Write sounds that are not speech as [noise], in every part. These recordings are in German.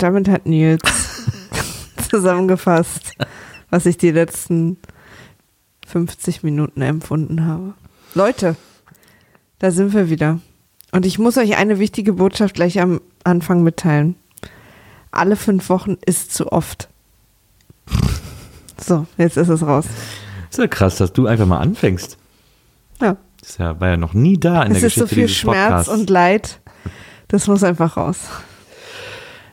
Und damit hat Nils [laughs] zusammengefasst, was ich die letzten 50 Minuten empfunden habe. Leute, da sind wir wieder. Und ich muss euch eine wichtige Botschaft gleich am Anfang mitteilen. Alle fünf Wochen ist zu oft. So, jetzt ist es raus. Ist ja krass, dass du einfach mal anfängst. Ja. Das war ja noch nie da in Es der ist so Geschichte viel Schmerz Podcasts. und Leid. Das muss einfach raus.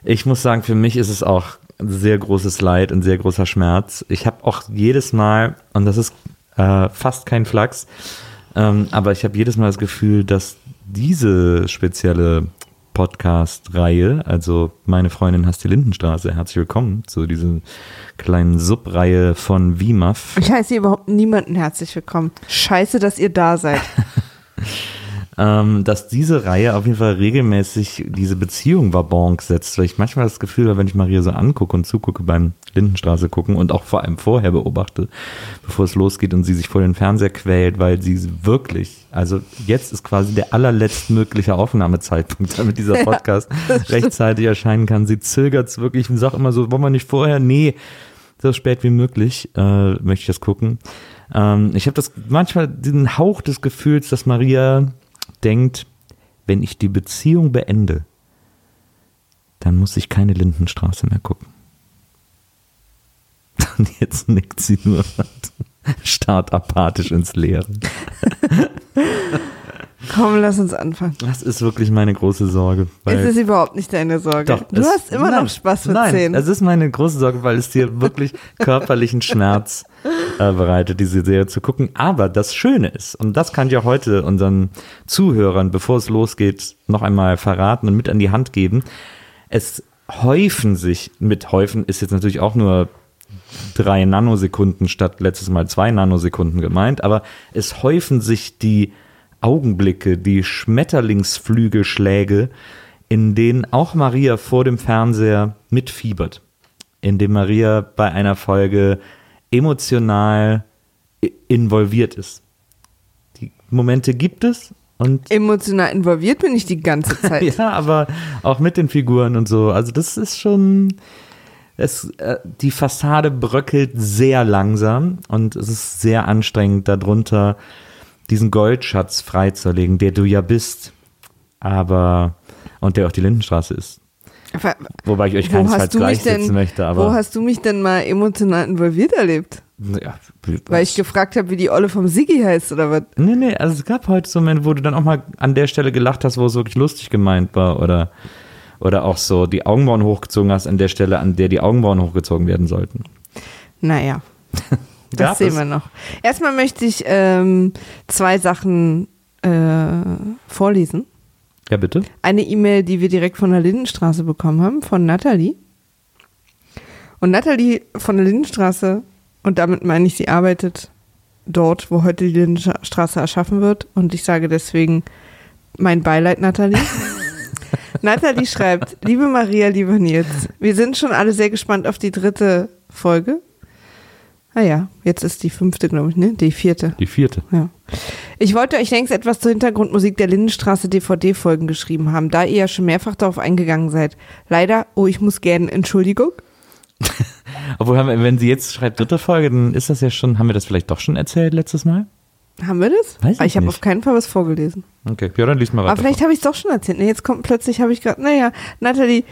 Ich muss sagen, für mich ist es auch ein sehr großes Leid, ein sehr großer Schmerz. Ich habe auch jedes Mal, und das ist äh, fast kein Flachs, ähm, aber ich habe jedes Mal das Gefühl, dass diese spezielle Podcast-Reihe, also meine Freundin hasst die Lindenstraße, herzlich willkommen zu dieser kleinen Subreihe von WIMAF. Ich heiße überhaupt niemanden herzlich willkommen. Scheiße, dass ihr da seid. [laughs] ähm, dass diese Reihe auf jeden Fall regelmäßig diese Beziehung Wabonk setzt, weil ich manchmal das Gefühl habe, wenn ich Maria so angucke und zugucke beim Lindenstraße gucken und auch vor allem vorher beobachte, bevor es losgeht und sie sich vor den Fernseher quält, weil sie wirklich, also jetzt ist quasi der allerletztmögliche Aufnahmezeitpunkt, damit dieser [laughs] Podcast rechtzeitig erscheinen kann. Sie zögert es wirklich und sagt immer so, wollen wir nicht vorher? Nee, so spät wie möglich äh, möchte ich das gucken. Ähm, ich habe das manchmal diesen Hauch des Gefühls, dass Maria denkt, wenn ich die Beziehung beende, dann muss ich keine Lindenstraße mehr gucken. [laughs] Und jetzt nickt sie nur [laughs] starrt apathisch ins Leere. [laughs] Komm, lass uns anfangen. Das ist wirklich meine große Sorge. Es ist überhaupt nicht deine Sorge. Doch, du es- hast immer nein, noch Spaß mit Nein, Zähnen. es ist meine große Sorge, weil es dir wirklich [laughs] körperlichen Schmerz äh, bereitet, diese Serie zu gucken. Aber das Schöne ist, und das kann ich auch heute unseren Zuhörern, bevor es losgeht, noch einmal verraten und mit an die Hand geben. Es häufen sich, mit häufen ist jetzt natürlich auch nur drei Nanosekunden statt letztes Mal zwei Nanosekunden gemeint, aber es häufen sich die Augenblicke, die Schmetterlingsflügelschläge, in denen auch Maria vor dem Fernseher mitfiebert. In dem Maria bei einer Folge emotional involviert ist. Die Momente gibt es und Emotional involviert bin ich die ganze [laughs] Zeit. ja, aber auch mit den Figuren und so. Also das ist schon, es, äh, die Fassade bröckelt sehr langsam und es ist sehr anstrengend, darunter diesen Goldschatz freizulegen, der du ja bist, aber und der auch die Lindenstraße ist. Aber Wobei ich euch wo keinesfalls gleichsetzen möchte, wo aber hast du mich denn mal emotional involviert erlebt? ja, Weil ich gefragt habe, wie die Olle vom Siggi heißt oder was? Nee, nee, also es gab heute so Momente, wo du dann auch mal an der Stelle gelacht hast, wo es wirklich lustig gemeint war oder, oder auch so die Augenbrauen hochgezogen hast an der Stelle, an der die Augenbrauen hochgezogen werden sollten. Naja, [laughs] das sehen es? wir noch. Erstmal möchte ich ähm, zwei Sachen äh, vorlesen. Ja, bitte. Eine E-Mail, die wir direkt von der Lindenstraße bekommen haben, von Nathalie. Und Nathalie von der Lindenstraße, und damit meine ich, sie arbeitet dort, wo heute die Lindenstraße erschaffen wird. Und ich sage deswegen mein Beileid, Nathalie. [laughs] Nathalie schreibt, liebe Maria, lieber Nils, wir sind schon alle sehr gespannt auf die dritte Folge. Ah ja, jetzt ist die fünfte, glaube ich, ne? Die vierte. Die vierte. Ja. Ich wollte euch längst etwas zur Hintergrundmusik der Lindenstraße DVD-Folgen geschrieben haben, da ihr ja schon mehrfach darauf eingegangen seid. Leider, oh, ich muss gern, Entschuldigung. [laughs] Obwohl, haben wir, wenn sie jetzt schreibt dritte Folge, dann ist das ja schon, haben wir das vielleicht doch schon erzählt letztes Mal? Haben wir das? Weiß ich ich habe auf keinen Fall was vorgelesen. Okay, ja, dann lies mal weiter. Aber vielleicht habe ich es doch schon erzählt. Nee, jetzt kommt plötzlich, habe ich gerade, naja, Nathalie,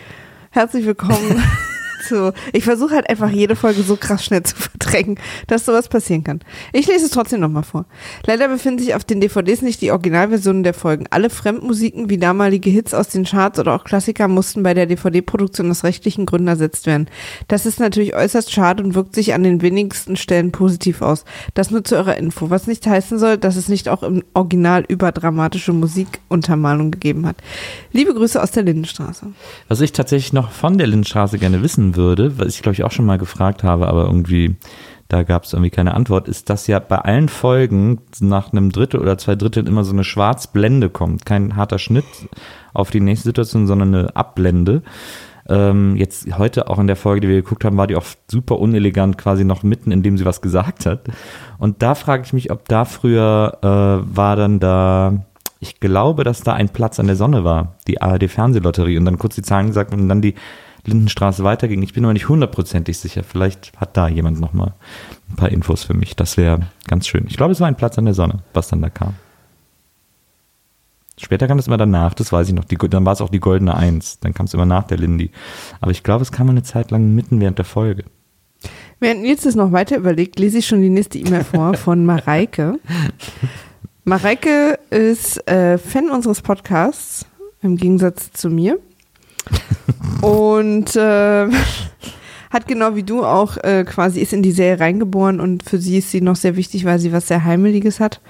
herzlich willkommen [laughs] zu. Ich versuche halt einfach jede Folge so krass schnell zu [laughs] verdrängen, dass sowas passieren kann. Ich lese es trotzdem nochmal vor. Leider befinden sich auf den DVDs nicht die Originalversionen der Folgen. Alle Fremdmusiken wie damalige Hits aus den Charts oder auch Klassiker mussten bei der DVD-Produktion aus rechtlichen Gründen ersetzt werden. Das ist natürlich äußerst schade und wirkt sich an den wenigsten Stellen positiv aus. Das nur zu eurer Info, was nicht heißen soll, dass es nicht auch im Original überdramatische Musikuntermalung gegeben hat. Liebe Grüße aus der Lindenstraße. Was ich tatsächlich noch von der Lindenstraße gerne wissen würde, was ich glaube ich auch schon mal gefragt habe, aber irgendwie da gab es irgendwie keine Antwort, ist, dass ja bei allen Folgen nach einem Drittel oder zwei Dritteln immer so eine Schwarzblende kommt. Kein harter Schnitt auf die nächste Situation, sondern eine Abblende. Ähm, jetzt heute auch in der Folge, die wir geguckt haben, war die auch super unelegant quasi noch mitten, indem sie was gesagt hat. Und da frage ich mich, ob da früher äh, war dann da, ich glaube, dass da ein Platz an der Sonne war, die ARD-Fernsehlotterie und dann kurz die Zahlen gesagt und dann die Lindenstraße weiterging. Ich bin aber nicht hundertprozentig sicher. Vielleicht hat da jemand nochmal ein paar Infos für mich. Das wäre ganz schön. Ich glaube, es war ein Platz an der Sonne, was dann da kam. Später kam es immer danach, das weiß ich noch. Die, dann war es auch die goldene Eins. Dann kam es immer nach der Lindy. Aber ich glaube, es kam eine Zeit lang mitten während der Folge. Während Nils das noch weiter überlegt, lese ich schon die nächste E-Mail vor von Mareike. [laughs] Mareike ist äh, Fan unseres Podcasts, im Gegensatz zu mir. Und äh, [laughs] hat genau wie du auch äh, quasi ist in die Serie reingeboren und für sie ist sie noch sehr wichtig, weil sie was sehr Heimeliges hat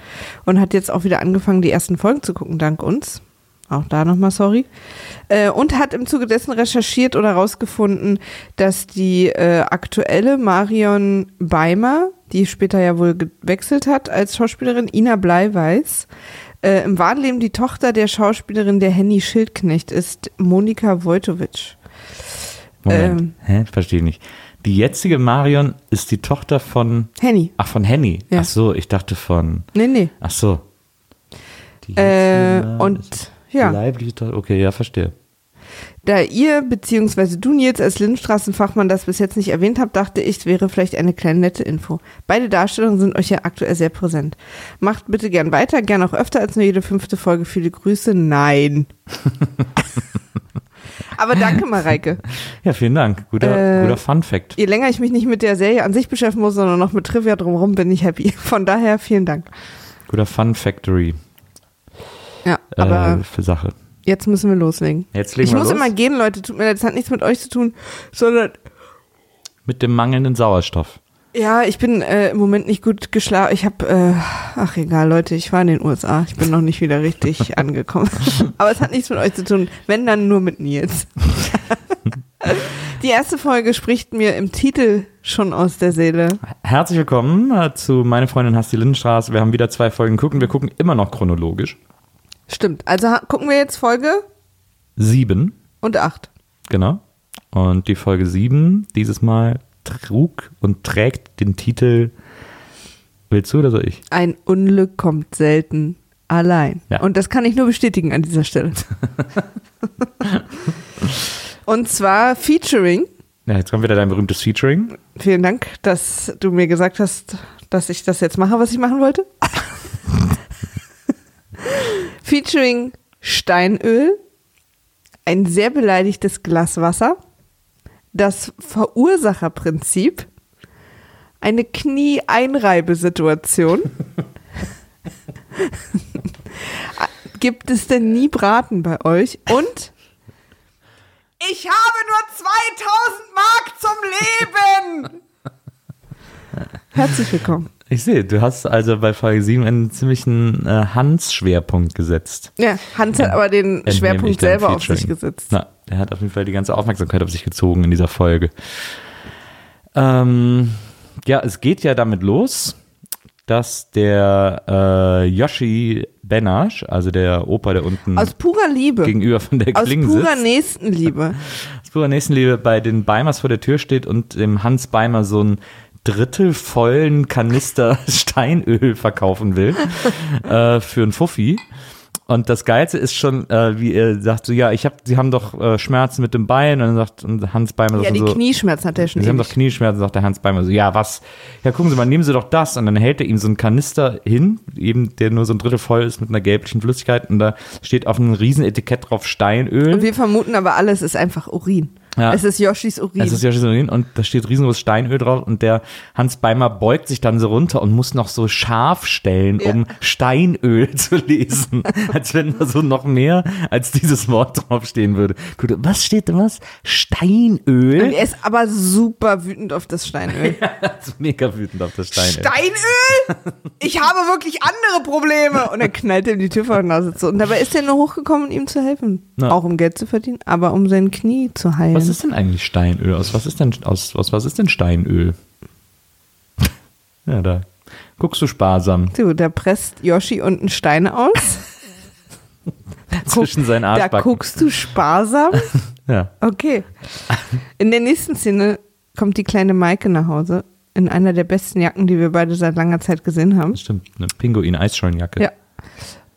und hat jetzt auch wieder angefangen, die ersten Folgen zu gucken, dank uns. Auch da nochmal sorry. Äh, und hat im Zuge dessen recherchiert oder herausgefunden, dass die äh, aktuelle Marion Beimer, die später ja wohl gewechselt hat als Schauspielerin, Ina Bleiweiß, äh, im wahren Leben die Tochter der Schauspielerin der Henny Schildknecht ist, Monika Wojtowicz. Moment. Ähm. Hä? Verstehe nicht. Die jetzige Marion ist die Tochter von. Henny. Ach, von Henny. Ja. Ach so, ich dachte von. Nee, nee. Ach so. Die Äh, und ist ja. Leibliche Tochter. Okay, ja, verstehe. Da ihr beziehungsweise du Nils als Lindenstraßenfachmann das bis jetzt nicht erwähnt habt, dachte ich, es wäre vielleicht eine kleine nette Info. Beide Darstellungen sind euch ja aktuell sehr präsent. Macht bitte gern weiter, gern auch öfter als nur jede fünfte Folge. Viele Grüße. Nein. [laughs] Aber danke, Mareike. Ja, vielen Dank. Guter, Äh, guter Fun Fact. Je länger ich mich nicht mit der Serie an sich beschäftigen muss, sondern noch mit Trivia drumherum, bin ich happy. [laughs] Von daher vielen Dank. Guter Fun Factory Ja, aber äh, für Sache. Jetzt müssen wir loslegen. Jetzt legen Ich wir muss los. immer gehen, Leute. Tut mir leid, das hat nichts mit euch zu tun, sondern Mit dem mangelnden Sauerstoff. Ja, ich bin äh, im Moment nicht gut geschlafen. Ich habe, äh, ach egal, Leute, ich war in den USA. Ich bin noch nicht wieder richtig [laughs] angekommen. Aber es hat nichts mit euch zu tun. Wenn, dann nur mit Nils. [laughs] Die erste Folge spricht mir im Titel schon aus der Seele. Herzlich willkommen äh, zu Meine Freundin Hasti Lindenstraße. Wir haben wieder zwei Folgen gucken. Wir gucken immer noch chronologisch. Stimmt. Also gucken wir jetzt Folge Sieben, und acht. genau. Und die Folge sieben dieses Mal trug und trägt den Titel Willst du oder soll ich? Ein Unglück kommt selten allein. Ja. Und das kann ich nur bestätigen an dieser Stelle. [laughs] und zwar featuring Ja, jetzt kommt wieder dein berühmtes Featuring. Vielen Dank, dass du mir gesagt hast, dass ich das jetzt mache, was ich machen wollte. [laughs] Featuring Steinöl, ein sehr beleidigtes Glas Wasser, das Verursacherprinzip, eine Knie-Einreibesituation. [laughs] Gibt es denn nie Braten bei euch? Und ich habe nur 2000 Mark zum Leben! [laughs] Herzlich willkommen. Ich sehe, du hast also bei Folge 7 einen ziemlichen äh, Hans-Schwerpunkt gesetzt. Ja, Hans hat aber den Entnehme Schwerpunkt selber auf sich gesetzt. Na, er hat auf jeden Fall die ganze Aufmerksamkeit auf sich gezogen in dieser Folge. Ähm, ja, es geht ja damit los, dass der äh, Yoshi Benash, also der Opa, der unten Aus purer Liebe. gegenüber von der Aus Klinge purer sitzt, Nächstenliebe. [laughs] aus purer Nächstenliebe bei den Beimers vor der Tür steht und dem Hans Beimer so ein Drittel vollen Kanister [laughs] Steinöl verkaufen will [laughs] äh, für einen Fuffi. Und das Geilste ist schon, äh, wie er sagt, so, ja, ich hab, sie haben doch äh, Schmerzen mit dem Bein. Und dann sagt und Hans Beimer Ja, sagt die so, Knieschmerzen hat er schon Sie haben doch. Knieschmerzen, sagt der Hans Beimer so, ja, was? Ja, gucken Sie mal, nehmen Sie doch das. Und dann hält er ihm so einen Kanister hin, eben der nur so ein Drittel voll ist mit einer gelblichen Flüssigkeit. Und da steht auf einem riesen Etikett drauf Steinöl. Und wir vermuten aber alle, es ist einfach Urin. Ja. Es ist Yoshis Urin. Es ist Yoshi Urin und da steht riesengroßes Steinöl drauf und der Hans Beimer beugt sich dann so runter und muss noch so scharf stellen, Ja. um Steinöl [laughs] zu lesen. als wenn da so noch mehr als dieses Wort draufstehen würde. Gut, was steht da was? Steinöl? er ist aber super wütend auf das Steinöl. [laughs] Mega wütend auf das Steinöl. Steinöl? Ich habe wirklich andere Probleme. Und er knallt ihm die Tür vor die Nase zu. Und dabei ist er nur hochgekommen, um ihm zu helfen. Ja. Auch um Geld zu verdienen, aber um sein Knie zu heilen. Was ist denn eigentlich Steinöl? Aus was ist denn aus, aus was ist denn Steinöl? [laughs] Ja, da guckst du sparsam Du, da presst Yoshi unten Steine aus. [laughs] zwischen seinen Da Arschbacken. guckst du sparsam. [laughs] Ja. Okay. In der nächsten Szene kommt die kleine Maike nach Hause in einer der besten Jacken, die wir beide seit langer Zeit gesehen haben. Das stimmt, eine Pinguin-Eisschollenjacke. Ja.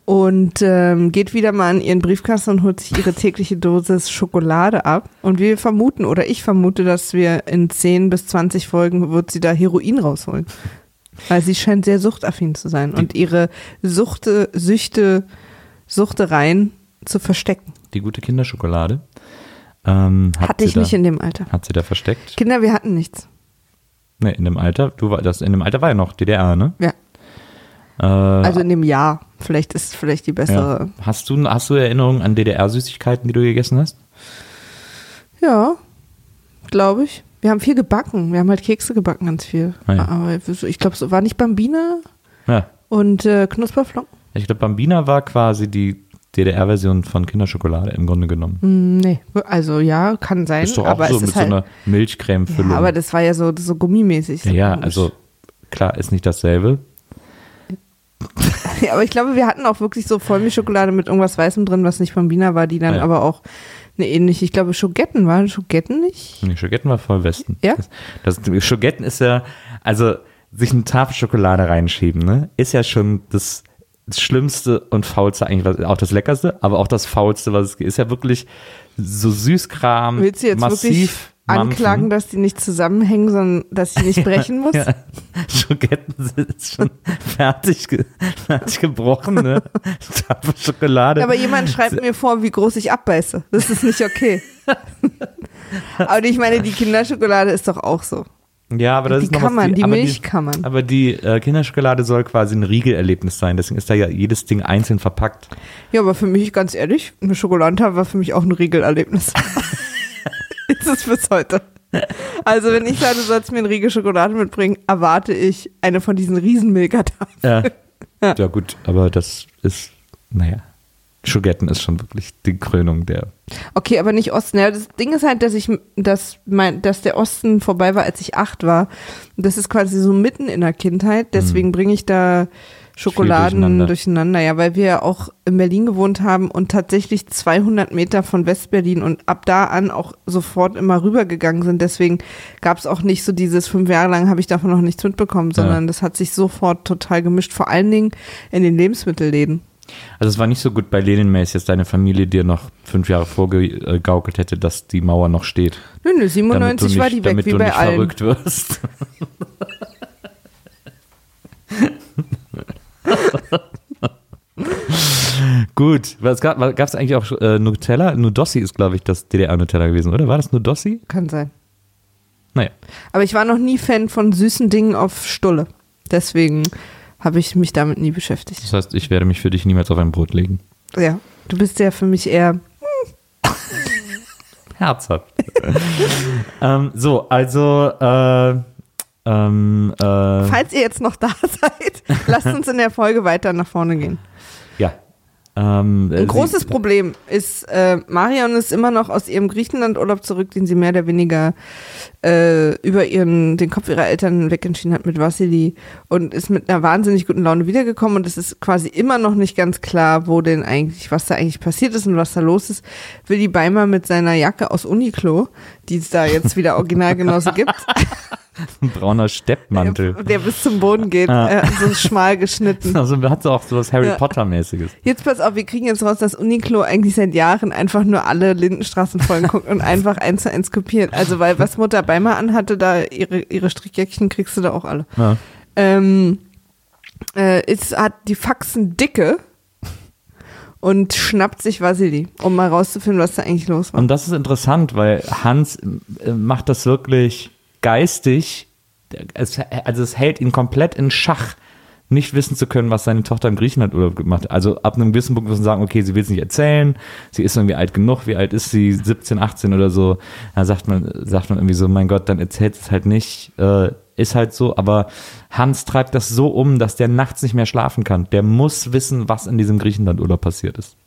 Und ähm, geht wieder mal an ihren Briefkasten und holt sich ihre tägliche Dosis Schokolade ab. Und wir vermuten, oder ich vermute, dass wir in 10 bis 20 Folgen wird sie da Heroin rausholen. Weil sie scheint sehr suchtaffin zu sein und ihre Suchte, Süchte, Suchtereien zu verstecken. Die gute Kinderschokolade. Ähm, hat Hatte ich da, nicht in dem Alter. Hat sie da versteckt? Kinder, wir hatten nichts. Ne, in dem Alter, du war das in dem Alter war ja noch DDR, ne? Ja. Äh, Also in dem Jahr. Vielleicht ist vielleicht die bessere. ja. Hast du hast du Erinnerungen an DDR-Süßigkeiten, die du gegessen hast? Ja, glaube ich. Wir haben viel gebacken. Wir haben halt Kekse gebacken, ganz viel. Ah ja. Aber ich glaube, so war nicht Bambina Ja. und äh, Knusperflocken? Ich glaube, Bambina war quasi die DDR-Version von Kinderschokolade im Grunde genommen. Hm, nee, also ja, kann sein. Ist doch auch aber so es mit ist so halt, einer Milchcreme-Füllung. ja, aber das war ja so, so gummimäßig. ja, ja, also klar, ist nicht dasselbe. [laughs] Ja, aber ich glaube, wir hatten auch wirklich so Vollmilchschokolade mit irgendwas Weißem drin, was nicht Bambina war, die dann Ah ja. aber auch eine ähnliche, ich glaube, Schogetten waren Schogetten nicht? Nee, Schogetten war voll Westen. Ja? Das, das, Schogetten ist ja, also sich eine Tafel Schokolade reinschieben, ne, ist ja schon das, das Schlimmste und Faulste eigentlich, auch das Leckerste, aber auch das Faulste, was es gibt. Ist ja wirklich so Süßkram, Willst du jetzt wirklich massiv anklagen, mampfen. dass die nicht zusammenhängen, sondern dass sie nicht brechen [laughs] muss? Ja, Schogetten sind schon [laughs] fertig, ge, fertig gebrochen, ne? Schokolade. Aber jemand schreibt mir vor, wie groß ich abbeiße. Das ist nicht okay. [laughs] Aber ich meine, die Kinderschokolade ist doch auch so. ja, aber das die ist noch kann was, man, die aber Milch kann man. Aber die äh, Kinderschokolade soll quasi ein Riegelerlebnis sein, deswegen ist da ja jedes Ding einzeln verpackt. Ja, aber für mich, ganz ehrlich, eine Schokolade war für mich auch ein Riegelerlebnis. Ist es bis heute. Also, wenn ich sage, du sollst mir ein Riegel Schokolade mitbringen, erwarte ich eine von diesen riesen Milka-Tafeln. [laughs] Ja. ja, gut, aber das ist, naja, Schogetten ist schon wirklich die Krönung der. Okay, aber nicht Osten. Ja, das Ding ist halt, dass ich, dass mein, dass der Osten vorbei war, als ich acht war. Das ist quasi so mitten in der Kindheit. Deswegen bringe ich da Schokoladen durcheinander. durcheinander. Ja, weil wir ja auch in Berlin gewohnt haben und tatsächlich 200 Meter von Westberlin und ab da an auch sofort immer rübergegangen sind. Deswegen gab es auch nicht so dieses fünf Jahre lang habe ich davon noch nichts mitbekommen, sondern das hat sich sofort total gemischt. Vor allen Dingen in den Lebensmittelläden. Also es war nicht so gut bei Lenin Mays, dass deine Familie dir noch fünf Jahre vorgegaukelt hätte, dass die Mauer noch steht. Nö, nö, Damit du 97 nicht, war die weg, damit wie du bei nicht allen. verrückt wirst. [laughs] [laughs] Gut, was gab es eigentlich auch äh, Nutella? Nudossi ist, glaube ich, das DDR-Nutella gewesen, oder? War das Nudossi? Kann sein. Naja. Aber ich war noch nie Fan von süßen Dingen auf Stulle. Deswegen habe ich mich damit nie beschäftigt. Das heißt, ich werde mich für dich niemals auf ein Brot legen. Ja, du bist ja für mich eher. [laughs] Herzhaft. [laughs] ähm, so, also, äh, ähm, äh, Falls ihr jetzt noch da [laughs] seid, lasst uns in der Folge weiter nach vorne gehen. ja. Ähm, Ein großes Problem ist, äh, Marion ist immer noch aus ihrem Griechenlandurlaub zurück, den sie mehr oder weniger äh, über ihren, den Kopf ihrer Eltern wegentschieden hat mit Vassili und ist mit einer wahnsinnig guten Laune wiedergekommen und es ist quasi immer noch nicht ganz klar, wo denn eigentlich, was da eigentlich passiert ist und was da los ist. Willi Beimer mit seiner Jacke aus Uniqlo, die es da jetzt wieder [laughs] original genauso gibt, [laughs] [laughs] Ein brauner Steppmantel. der, der bis zum Boden geht, Ah. äh, so schmal geschnitten. [laughs] Also hat so auch so was Harry Ja. Potter-mäßiges. Jetzt pass auf, wir kriegen jetzt raus, dass Uniqlo eigentlich seit Jahren einfach nur alle Lindenstraßenfolgen guckt und einfach eins zu eins kopiert. Also, weil was Mutter Beimer anhatte, da ihre, ihre Strickjäckchen kriegst du da auch alle. Ja. Ähm, äh, es hat die Faxen dicke und schnappt sich Vasili, um mal rauszufinden, was da eigentlich los war. Und das ist interessant, weil Hans äh, macht das wirklich geistig. Es, also es hält ihn komplett in Schach, nicht wissen zu können, was seine Tochter im Griechenland Urlaub gemacht hat. Also ab einem gewissen Punkt müssen sagen, okay, sie will es nicht erzählen, sie ist irgendwie alt genug, wie alt ist sie, 17, 18 oder so. Da sagt man, sagt man irgendwie so, mein Gott, dann erzählt es halt nicht, äh, ist halt so, aber Hans treibt das so um, dass der nachts nicht mehr schlafen kann. Der muss wissen, was in diesem Griechenland-Urlaub passiert ist.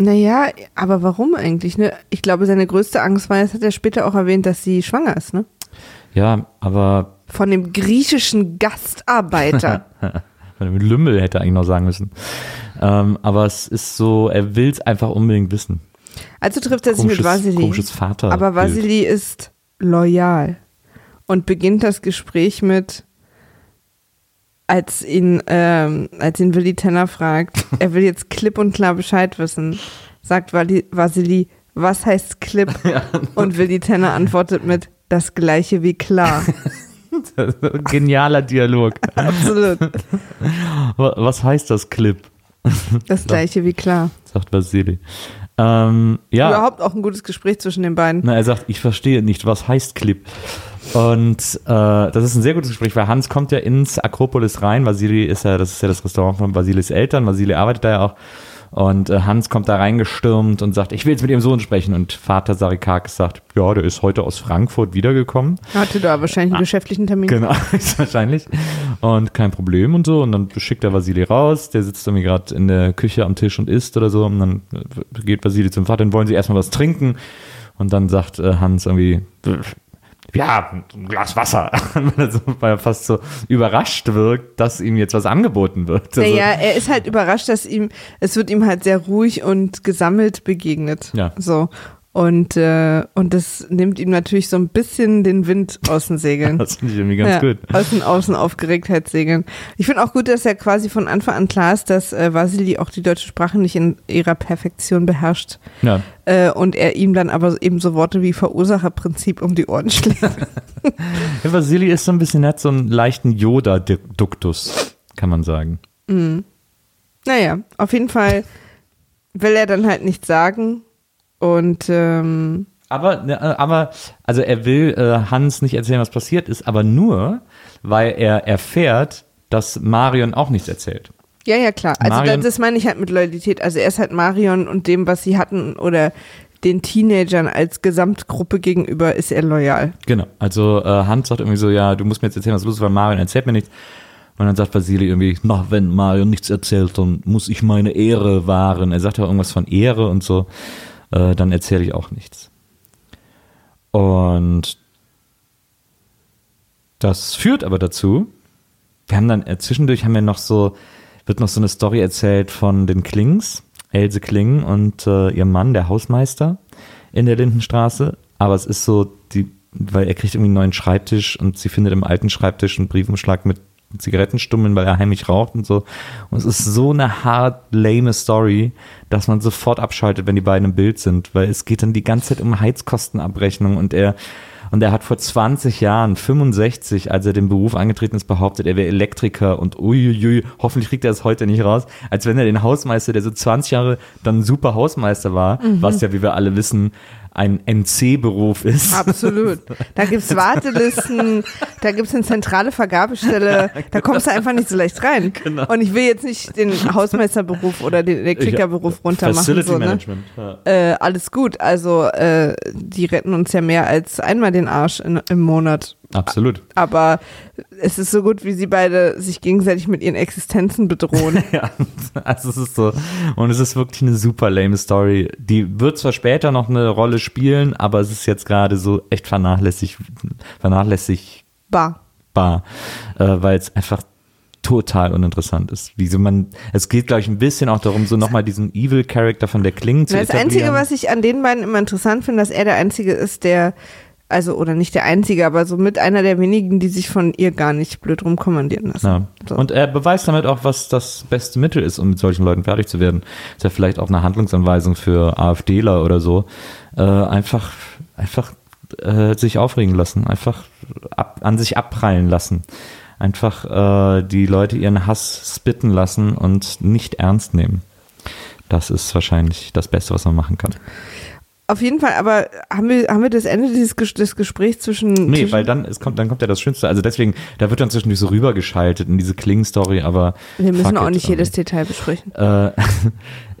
Naja, aber warum eigentlich? Ne? Ich glaube, seine größte Angst war, das hat er später auch erwähnt, dass sie schwanger ist, ne? Ja, aber von dem griechischen Gastarbeiter. [laughs] Mit Lümmel hätte er eigentlich noch sagen müssen. Ähm, aber es ist so, er will es einfach unbedingt wissen. Also trifft er sich mit Vasili. komisches Vaterbild. Aber Vasili ist loyal und beginnt das Gespräch mit, als ihn, ähm, als ihn Willi Tenner fragt, [laughs] er will jetzt klipp und klar Bescheid wissen, sagt Vasili, was heißt klipp? [laughs] Und Willi Tenner antwortet mit, das gleiche wie klar. [laughs] Genialer Dialog. Absolut. [laughs] Wa- Was heißt das Clip? Das gleiche wie klar. Sagt Vasili. Ähm, ja, Überhaupt auch ein gutes Gespräch zwischen den beiden. na, er sagt, ich verstehe nicht, was heißt Clip. Und äh, das ist ein sehr gutes Gespräch, weil Hans kommt ja ins Akropolis rein. Vasili ist ja, das ist ja das Restaurant von Vasilis Eltern. Vasili arbeitet da ja auch. Und äh, Hans kommt da reingestürmt und sagt, ich will jetzt mit ihrem Sohn sprechen. Und Vater Sarikakis sagt, ja, der ist heute aus Frankfurt wiedergekommen. Hatte da wahrscheinlich einen geschäftlichen Termin. Genau, [laughs] ist wahrscheinlich. Und kein Problem und so. Und dann schickt er Vasili raus. Der sitzt irgendwie gerade in der Küche am Tisch und isst oder so. Und dann äh, geht Vasili zum Vater und wollen sie erstmal was trinken. Und dann sagt äh, Hans irgendwie, ja, ein Glas Wasser. [laughs] weil, er fast so überrascht wirkt, dass ihm jetzt was angeboten wird. Also, Naja, er ist halt überrascht, dass ihm, es wird ihm halt sehr ruhig und gesammelt begegnet. Ja. So. Und, äh, und das nimmt ihm natürlich so ein bisschen den Wind aus den Segeln. [laughs] Das finde ich irgendwie ganz ja, gut. Aus den Außen Aufgeregtheitssegeln. Ich finde auch gut, dass ja quasi von Anfang an klar ist, dass äh, Vasili auch die deutsche Sprache nicht in ihrer Perfektion beherrscht. Ja. Äh, und er ihm dann aber eben so Worte wie Verursacherprinzip um die Ohren schlägt. [laughs] [laughs] ja, Vasili ist so ein bisschen, er hat so einen leichten Yoda-Duktus, kann man sagen. Naja, auf jeden Fall will er dann halt nichts sagen. Und ähm, Aber, ne, äh, aber, also er will äh, Hans nicht erzählen, was passiert ist, aber nur, weil er erfährt, dass Marion auch nichts erzählt. ja, ja, klar. Also Marion- das, das meine ich halt mit Loyalität. Also er ist halt Marion und dem, was sie hatten oder den Teenagern als Gesamtgruppe gegenüber ist er loyal. Genau. Also äh, Hans sagt irgendwie so, ja, du musst mir jetzt erzählen, was los ist, weil Marion erzählt mir nichts. Und dann sagt Vasili irgendwie, na, wenn Marion nichts erzählt, dann muss ich meine Ehre wahren. Er sagt ja irgendwas von Ehre und so. Äh, dann erzähle ich auch nichts. Und das führt aber dazu, wir haben dann äh, zwischendurch haben wir noch so, wird noch so eine Story erzählt von den Klings, Else Kling und äh, ihrem Mann, der Hausmeister in der Lindenstraße. Aber es ist so, die, weil er kriegt irgendwie einen neuen Schreibtisch und sie findet im alten Schreibtisch einen Briefumschlag mit Zigarettenstummeln, weil er heimlich raucht und so. Und es ist so eine hart lame Story, dass man sofort abschaltet, wenn die beiden im Bild sind, weil es geht dann die ganze Zeit um Heizkostenabrechnung und er und er hat vor 20 Jahren, 65, als er den Beruf angetreten ist, behauptet, er wäre Elektriker und uiuiui, hoffentlich kriegt er es heute nicht raus, als wenn er den Hausmeister, der so 20 Jahre dann super Hausmeister war, was ja, wie wir alle wissen, ein NC-Beruf ist. Absolut. Da gibt's Wartelisten, da gibt's eine zentrale Vergabestelle, da kommst du einfach nicht so leicht rein. Genau. Und ich will jetzt nicht den Hausmeisterberuf oder den Elektrikerberuf runtermachen. Facility so, ne? Management. Ja. äh, alles gut. Also äh, die retten uns ja mehr als einmal den Arsch in, im Monat. Absolut. Aber es ist so gut, wie sie beide sich gegenseitig mit ihren Existenzen bedrohen. [laughs] Ja, also es ist so. Und es ist wirklich eine super lame Story. Die wird zwar später noch eine Rolle spielen, aber es ist jetzt gerade so echt vernachlässig, vernachlässigbar, Bar. äh, weil es einfach total uninteressant ist. Wie so man, es geht, glaube ich, ein bisschen auch darum, so nochmal diesen Evil-Character von der Kling zu Das etablieren. Einzige, was ich an den beiden immer interessant finde, dass er der Einzige ist, der, also, oder nicht der Einzige, aber so mit einer der wenigen, die sich von ihr gar nicht blöd rumkommandieren lassen. Ja. So. Und er beweist damit auch, was das beste Mittel ist, um mit solchen Leuten fertig zu werden. Ist ja vielleicht auch eine Handlungsanweisung für AfDler oder so. Äh, einfach, einfach äh, sich aufregen lassen, einfach ab, an sich abprallen lassen. Einfach äh, die Leute ihren Hass spitten lassen und nicht ernst nehmen. Das ist wahrscheinlich das Beste, was man machen kann. Auf jeden Fall, aber haben wir, haben wir das Ende dieses Ges des Gesprächs zwischen. Nee, zwischen weil dann, es kommt, dann kommt ja das Schönste. Also deswegen, da wird dann zwischendurch so rübergeschaltet in diese Kling-Story, aber. wir müssen auch it, nicht jedes irgendwie. Detail besprechen. Äh,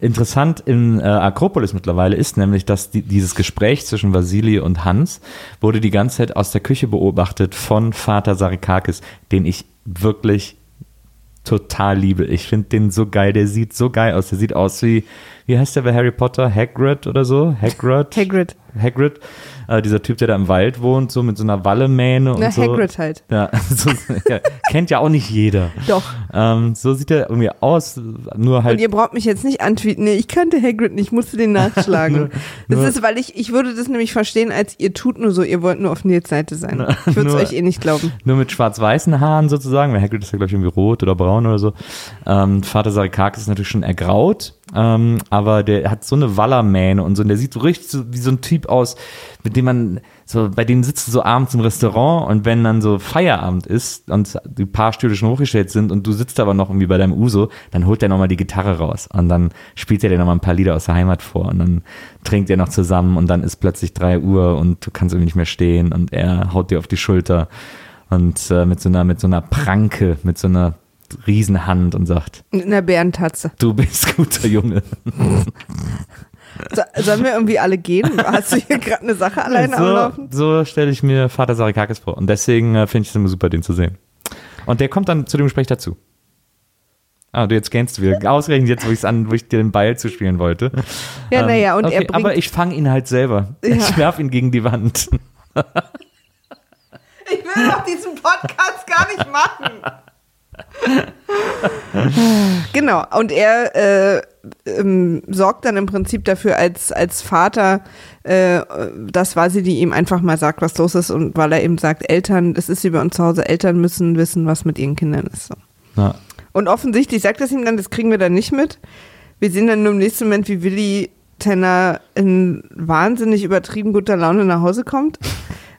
[laughs] interessant in äh, Akropolis mittlerweile ist nämlich, dass die, dieses Gespräch zwischen Vasili und Hans wurde die ganze Zeit aus der Küche beobachtet von Vater Sarikakis, den ich wirklich total liebe. Ich finde den so geil. Der sieht so geil aus. Der sieht aus wie, wie heißt der bei Harry Potter? Hagrid oder so? Hagrid? Hagrid. Hagrid. Äh, dieser Typ, der da im Wald wohnt, so mit so einer Wallemähne und Na, so. Hagrid halt. Ja, [laughs] so, ja, kennt ja auch nicht jeder. Doch. Ähm, so sieht er irgendwie aus, nur halt Und ihr braucht mich jetzt nicht antweeten. Nee, ich kannte Hagrid nicht, ich musste den nachschlagen. [laughs] das nur- ist, weil ich, ich würde das nämlich verstehen, als ihr tut nur so, ihr wollt nur auf Nils Seite sein. Ich würde es euch eh nicht glauben. nur mit schwarz-weißen Haaren sozusagen, weil Hagrid ist ja glaube ich irgendwie rot oder braun oder so. Ähm, Vater Sarikakis ist natürlich schon ergraut, ähm, aber der hat so eine Wallermähne und so, und der sieht so richtig so, wie so ein Typ aus, mit dem man so, bei denen sitzt du so abends im Restaurant und wenn dann so Feierabend ist und die paar Stühle schon hochgestellt sind und du sitzt aber noch irgendwie bei deinem Uso, dann holt der nochmal die Gitarre raus und dann spielt er dir nochmal ein paar Lieder aus der Heimat vor und dann trinkt er noch zusammen und dann ist plötzlich drei Uhr und du kannst irgendwie nicht mehr stehen und er haut dir auf die Schulter und äh, mit so einer, mit so einer Pranke, mit so einer Riesenhand und sagt, In einer Bärentatze. du bist guter Junge. So, sollen wir irgendwie alle gehen? Hast du hier gerade eine Sache alleine am so Laufen? so stelle ich mir Vater Sarikakis vor und deswegen äh, finde ich es immer super, den zu sehen. Und der kommt dann zu dem Gespräch dazu. Ah, du jetzt gähnst du wieder. Ausgerechnet jetzt, wo, ich's an, wo ich dir den Ball zuspielen wollte. Ja, naja, und er Ähm, okay, bringt. aber ich fange ihn halt selber. Ja. Ich werf ihn gegen die Wand. Ich will doch diesen Podcast gar nicht machen. [laughs] genau, und er äh, ähm, sorgt dann im Prinzip dafür als, als Vater, äh, dass Vasi die ihm einfach mal sagt, was los ist und weil er eben sagt, Eltern, das ist wie bei uns zu Hause, Eltern müssen wissen, was mit ihren Kindern ist. So. Ja. Und offensichtlich sagt das ihm dann, das kriegen wir dann nicht mit. Wir sehen dann nur im nächsten Moment, wie Willi Tenner in wahnsinnig übertrieben guter Laune nach Hause kommt.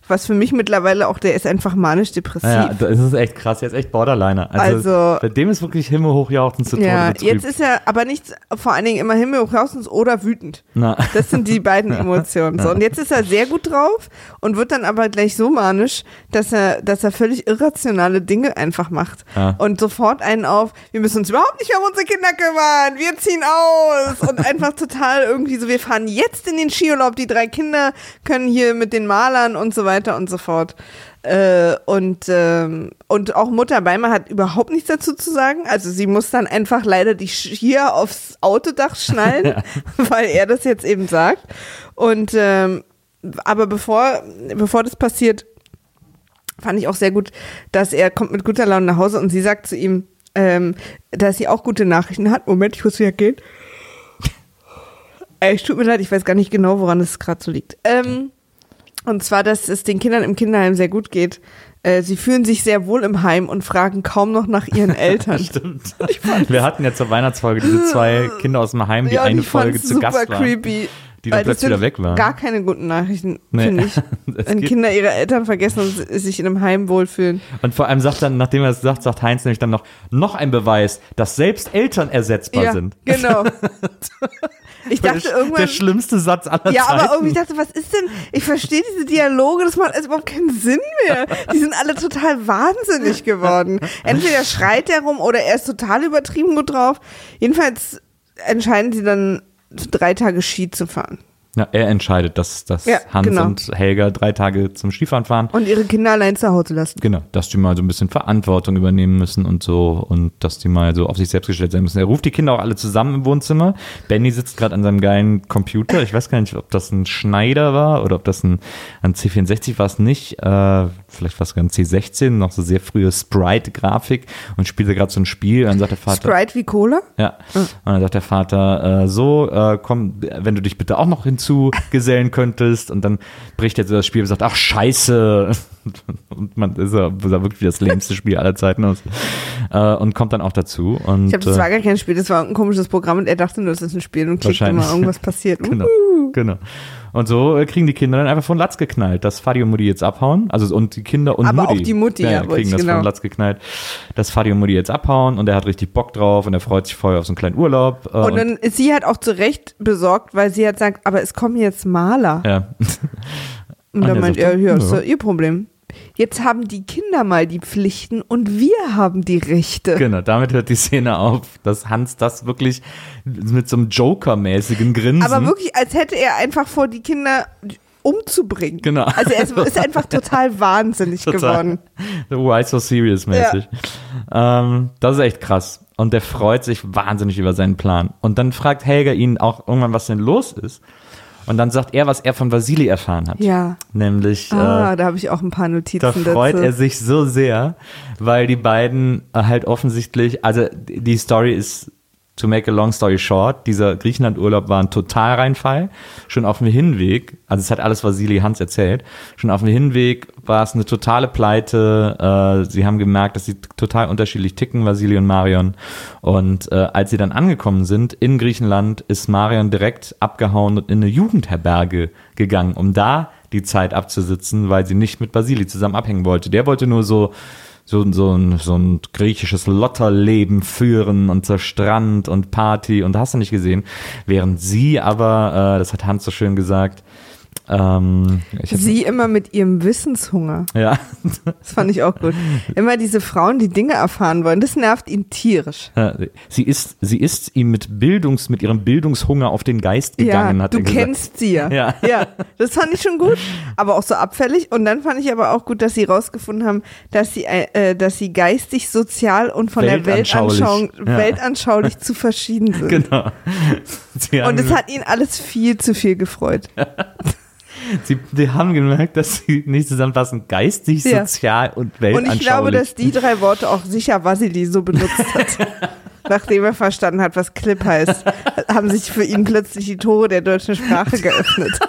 Was für mich mittlerweile auch, der ist einfach manisch-depressiv. Naja, das ist echt krass. Er ist echt Borderliner. Also, Also- bei dem ist wirklich himmelhoch jauchzend zu Tode Ja, betrübt. jetzt ist er aber nicht vor allen Dingen immer himmelhochhausens oder wütend. Na. Das sind die beiden [laughs] Emotionen. So, und jetzt ist er sehr gut drauf und wird dann aber gleich so manisch, dass er, dass er völlig irrationale Dinge einfach macht. Ja. Und sofort einen auf, wir müssen uns überhaupt nicht mehr um unsere Kinder kümmern, wir ziehen aus. Und [laughs] einfach total irgendwie so, wir fahren jetzt in den Skiurlaub, die drei Kinder können hier mit den Malern und so weiter und so fort. Äh, und, ähm, und auch Mutter Beimer hat überhaupt nichts dazu zu sagen. Also sie muss dann einfach leider die Skier aufs Autodach schnallen, [laughs] weil er das jetzt eben sagt. Und ähm, aber bevor, bevor das passiert, fand ich auch sehr gut, dass er kommt mit guter Laune nach Hause und sie sagt zu ihm, ähm, dass sie auch gute Nachrichten hat. Moment, ich muss wieder gehen. Äh, Es tut mir leid, ich weiß gar nicht genau, woran es gerade so liegt. Ähm, und zwar, dass es den Kindern im Kinderheim sehr gut geht. Äh, sie fühlen sich sehr wohl im Heim und fragen kaum noch nach ihren [laughs] Eltern. Stimmt. [laughs] Wir hatten ja zur Weihnachtsfolge diese zwei Kinder aus dem Heim, die Ja, eine fand's Folge zu Gast waren. creepy. die dann plötzlich wieder weg waren. Gar keine guten Nachrichten, Nee. finde ich. [laughs] Wenn Kinder ihre Eltern vergessen und sich in einem Heim wohlfühlen. Und vor allem sagt dann, nachdem er es sagt, sagt Heinz nämlich dann noch, noch ein Beweis, dass selbst Eltern ersetzbar ja, sind. genau. Ich dachte der, irgendwann. der schlimmste Satz aller Ja, Zeiten. aber irgendwie dachte, was ist denn? Ich verstehe diese Dialoge, das macht überhaupt keinen Sinn mehr. Die sind alle total wahnsinnig geworden. Entweder schreit er rum oder er ist total übertrieben gut drauf. Jedenfalls entscheiden sie dann, drei Tage Ski zu fahren. Ja, er entscheidet, dass, dass Ja, Hans genau. und Helga drei Tage zum Skifahren fahren. Und ihre Kinder allein zu Hause lassen. Genau, dass die mal so ein bisschen Verantwortung übernehmen müssen und so und dass die mal so auf sich selbst gestellt sein müssen. Er ruft die Kinder auch alle zusammen im Wohnzimmer. Benny sitzt gerade an seinem geilen Computer. Ich weiß gar nicht, ob das ein Schneider war oder ob das ein, ein C64 war es nicht. Äh, vielleicht war es sogar ein C16, noch so sehr frühe Sprite-Grafik und spielte gerade so ein Spiel. Dann sagt der Vater, Sprite wie Cola? ja. Und dann sagt der Vater, äh, so, äh, komm, wenn du dich bitte auch noch hinzugesellen könntest. Und dann bricht jetzt das Spiel und sagt, ach scheiße. [laughs] Und man ist ja sah wirklich wie das lämste Spiel aller Zeiten aus. Äh, und kommt dann auch dazu. Und, Ich glaube, das äh, war gar kein Spiel, das war ein komisches Programm und er dachte nur, das ist ein Spiel und klickt immer, irgendwas passiert. [laughs] Genau, genau. Und so äh, kriegen die Kinder dann einfach von Latz geknallt, dass Fadi und Mutti jetzt abhauen. Also und die Kinder und Aber Mutti. auch die Mutti, ja, wollte kriegen das genau. von Latz geknallt, dass Fadi und Mutti jetzt abhauen und er hat richtig Bock drauf und er freut sich voll auf so einen kleinen Urlaub. Äh, Und dann ist sie halt auch zu Recht besorgt, weil sie hat sagt, aber es kommen jetzt Maler. ja. Und Und dann meint er, ja, ist ja. ihr Problem. Jetzt haben die Kinder mal die Pflichten und wir haben die Rechte. Genau, damit hört die Szene auf, dass Hans das wirklich mit so einem Joker-mäßigen Grinsen. Aber wirklich, als hätte er einfach vor die Kinder umzubringen. Genau. Also er ist, einfach [laughs] total wahnsinnig geworden. Why so serious mäßig. Ähm, das ist echt krass. Und der freut sich wahnsinnig über seinen Plan. Und dann fragt Helga ihn auch irgendwann, was denn los ist. Und dann sagt er, was er von Vasili erfahren hat. Ja. Nämlich, Ah, äh, da habe ich auch ein paar da Notizen freut dazu. er sich so sehr, weil die beiden halt offensichtlich, also die Story ist, to make a long story short, dieser Griechenland-Urlaub war ein Totalreinfall. Schon auf dem Hinweg, also es hat alles Vasili Hans erzählt, schon auf dem Hinweg war es eine totale Pleite. Äh, sie haben gemerkt, dass sie total unterschiedlich ticken, Vasili und Marion. Und äh, als sie dann angekommen sind in Griechenland, ist Marion direkt abgehauen und in eine Jugendherberge gegangen, um da die Zeit abzusitzen, weil sie nicht mit Basili zusammen abhängen wollte. Der wollte nur so so, so, ein, so ein griechisches Lotterleben führen und so Strand und Party und hast du nicht gesehen. Während sie aber, äh, das hat Hans so schön gesagt, ähm, Sie immer mit ihrem Wissenshunger. ja, [laughs] Das fand ich auch gut. Immer diese Frauen, die Dinge erfahren wollen, das nervt ihn tierisch. äh, sie ist, sie ist ihm mit Bildungs, mit ihrem Bildungshunger auf den Geist gegangen, ja, hat du er gesagt. kennst sie ja. Ja. ja. Das fand ich schon gut, aber auch so abfällig. Und dann fand ich aber auch gut, dass sie rausgefunden haben, dass sie, äh, dass sie geistig, sozial und von der Weltanschaulich. Weltanschauung, Ja. weltanschaulich zu verschieden [laughs] sind. Genau. Und es hat ihn alles viel zu viel gefreut. [laughs] sie, die haben gemerkt, dass sie nicht zusammenfassen, geistig, Ja. sozial und Und weltanschaulich. ich glaube, dass die drei Worte auch sicher Vasili so benutzt hat. [laughs] Nachdem er verstanden hat, was Clip heißt, haben sich für ihn plötzlich die Tore der deutschen Sprache geöffnet.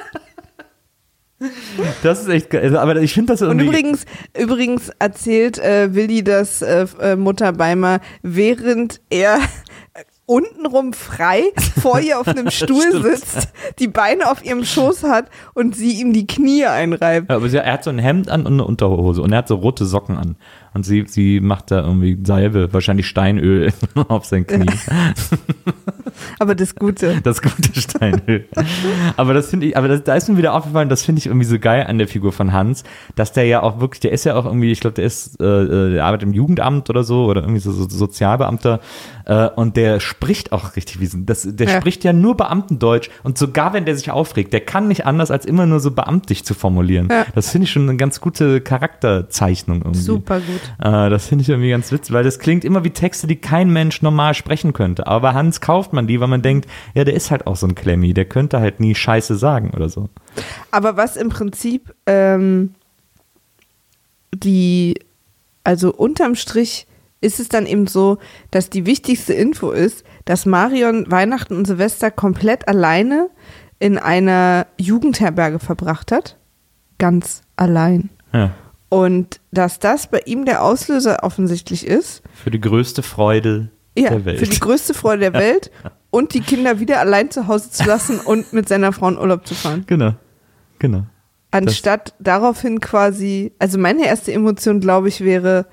das ist echt geil. Aber ich finde das Und irgendwie. übrigens, übrigens erzählt äh, Willi das äh, äh, Mutter Beimer, während er untenrum frei vor ihr auf einem [laughs] Stuhl sitzt, die Beine auf ihrem Schoß hat und sie ihm die Knie einreibt. Ja, aber sie, er hat so ein Hemd an und eine Unterhose und er hat so rote Socken an. Und sie, sie macht da irgendwie Salbe, wahrscheinlich Steinöl [laughs] auf sein Knie. Aber das Gute. Das gute Steinöl. aber das finde ich, aber das, da ist mir wieder aufgefallen, das finde ich irgendwie so geil an der Figur von Hans, dass der ja auch wirklich, der ist ja auch irgendwie, ich glaube, der ist, äh, äh, der arbeitet im Jugendamt oder so oder irgendwie so, so Sozialbeamter äh, und der spricht auch richtig wie so, das, der Ja. spricht ja nur Beamtendeutsch und sogar wenn der sich aufregt, der kann nicht anders als immer nur so beamtig zu formulieren. Ja. Das finde ich schon eine ganz gute Charakterzeichnung irgendwie. Super gut. Äh, das finde ich irgendwie ganz witzig, weil das klingt immer wie Texte, die kein Mensch normal sprechen könnte. Aber Hans kauft man die, weil man denkt, ja, der ist halt auch so ein Klemmi, der könnte halt nie Scheiße sagen oder so. Aber was im Prinzip ähm, die, also unterm Strich ist es dann eben so, dass die wichtigste Info ist, dass Marion Weihnachten und Silvester komplett alleine in einer Jugendherberge verbracht hat. Ganz allein. Ja. Und dass das bei ihm der Auslöser offensichtlich ist, Für die größte Freude ja, der Welt. für die größte Freude der [laughs] Welt und die Kinder wieder allein zu Hause zu lassen [laughs] und mit seiner Frau in Urlaub zu fahren. genau. Genau. Anstatt daraufhin quasi, also meine erste Emotion, glaube ich, wäre,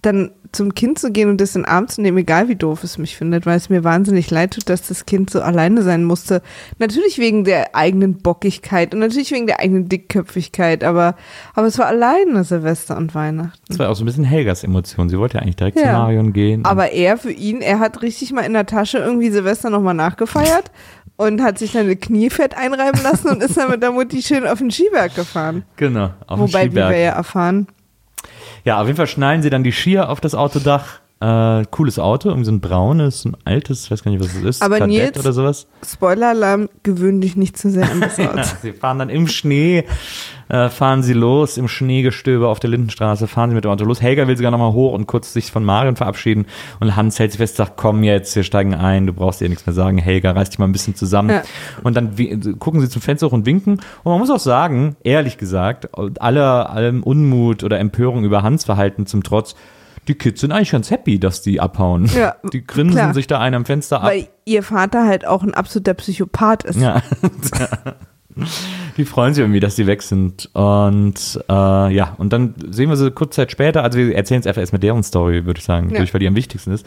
dann zum Kind zu gehen und das in den Arm zu nehmen, egal wie doof es mich findet, weil es mir wahnsinnig leid tut, dass das Kind so alleine sein musste. Natürlich wegen der eigenen Bockigkeit und natürlich wegen der eigenen Dickköpfigkeit, aber, aber es war alleine Silvester und Weihnachten. Das war auch so ein bisschen Helgas Emotion. Sie wollte ja eigentlich direkt zu Ja. Marion gehen. Aber er für ihn, er hat richtig mal in der Tasche irgendwie Silvester nochmal nachgefeiert und hat sich seine Kniefett einreiben lassen und ist dann mit der Mutti schön auf den Skiberg gefahren. genau, auf Wobei, dem wie wir Skiberg. ja erfahren, Ja, auf jeden Fall schnallen sie dann die Skier auf das Autodach. Äh, cooles Auto, irgendwie so ein braunes, ein altes, ich weiß gar nicht, was es ist, Aber Kadett Nils- oder sowas. Spoiler-Alarm, gewöhn dich nicht zu sehr an das Ja, [laughs] Auto. sie fahren dann im Schnee, äh, fahren sie los, im Schneegestöber auf der Lindenstraße, fahren sie mit dem Auto los. Helga will sogar nochmal hoch und kurz sich von Marion verabschieden. Und Hans hält sich fest, sagt, komm jetzt, wir steigen ein, du brauchst dir nichts mehr sagen. Helga, reiß dich mal ein bisschen zusammen. Ja. Und dann gucken sie zum Fenster hoch und winken. Und man muss auch sagen, ehrlich gesagt, aller, allem Unmut oder Empörung über Hans Verhalten zum Trotz, die Kids sind eigentlich ganz happy, dass die abhauen. Ja, [laughs] die grinsen klar. sich da einen am Fenster ab. Weil ihr Vater halt auch ein absoluter Psychopath ist. Ja. [laughs] Die freuen sich irgendwie, dass die weg sind. Und äh, ja, und dann sehen wir sie kurze Zeit später, also wir erzählen es einfach erst mit deren Story, würde ich sagen, Ja. durch, weil die am wichtigsten ist.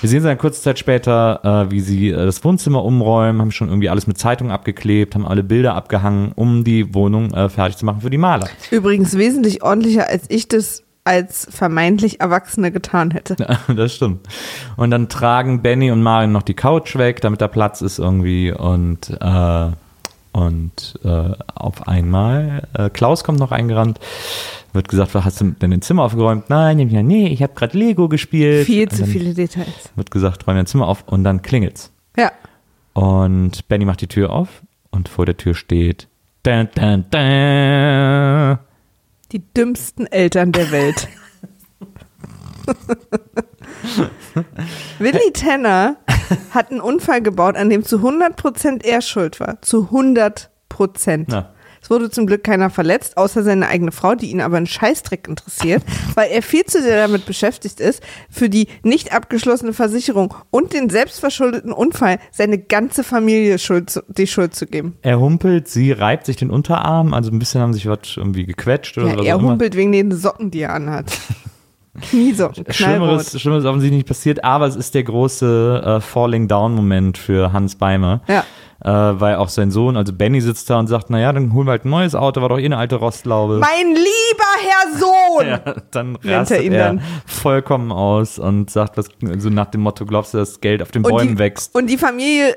Wir sehen sie dann kurze Zeit später, äh, wie sie äh, das Wohnzimmer umräumen, haben schon irgendwie alles mit Zeitungen abgeklebt, haben alle Bilder abgehangen, um die Wohnung äh, fertig zu machen für die Maler. Übrigens wesentlich ordentlicher, als ich das als vermeintlich Erwachsene getan hätte. [laughs] das stimmt. Und dann tragen Benny und Marion noch die Couch weg, damit da Platz ist irgendwie. Und äh, Und äh, auf einmal, äh, Klaus kommt noch eingerannt, wird gesagt, hast du denn dein Zimmer aufgeräumt? Nein, nee, nee ich habe gerade Lego gespielt. Viel zu viele Details. Wird gesagt, räum dein Zimmer auf und dann klingelt's. Ja. Und Benny macht die Tür auf und vor der Tür steht dun, dun, dun. Die dümmsten Eltern der Welt. [laughs] Willi Tanner hat einen Unfall gebaut, an dem zu 100% er schuld war. Zu 100%. Ja. Es wurde zum Glück keiner verletzt, außer seine eigene Frau, die ihn aber einen Scheißdreck interessiert, [laughs] weil er viel zu sehr damit beschäftigt ist, für die nicht abgeschlossene Versicherung und den selbstverschuldeten Unfall seine ganze Familie Schuld zu, die Schuld zu geben. Er humpelt, sie reibt sich den Unterarm, also ein bisschen haben sich was irgendwie gequetscht oder Ja, was er auch immer. humpelt wegen den Socken, die er anhat. [laughs] Kniesocken. Schlimmeres, Schlimmeres offensichtlich nicht passiert, aber es ist der große äh, Falling Down-Moment für Hans Beimer. Ja. Äh, weil auch sein Sohn, also Benny sitzt da und sagt, naja, dann holen wir halt ein neues Auto, war doch eh eine alte Rostlaube. Mein lieber Herr Sohn! [laughs] ja, dann er rastet ihn er dann. vollkommen aus und sagt, was, so nach dem Motto, glaubst du, dass Geld auf den und Bäumen die, wächst? Und die Familie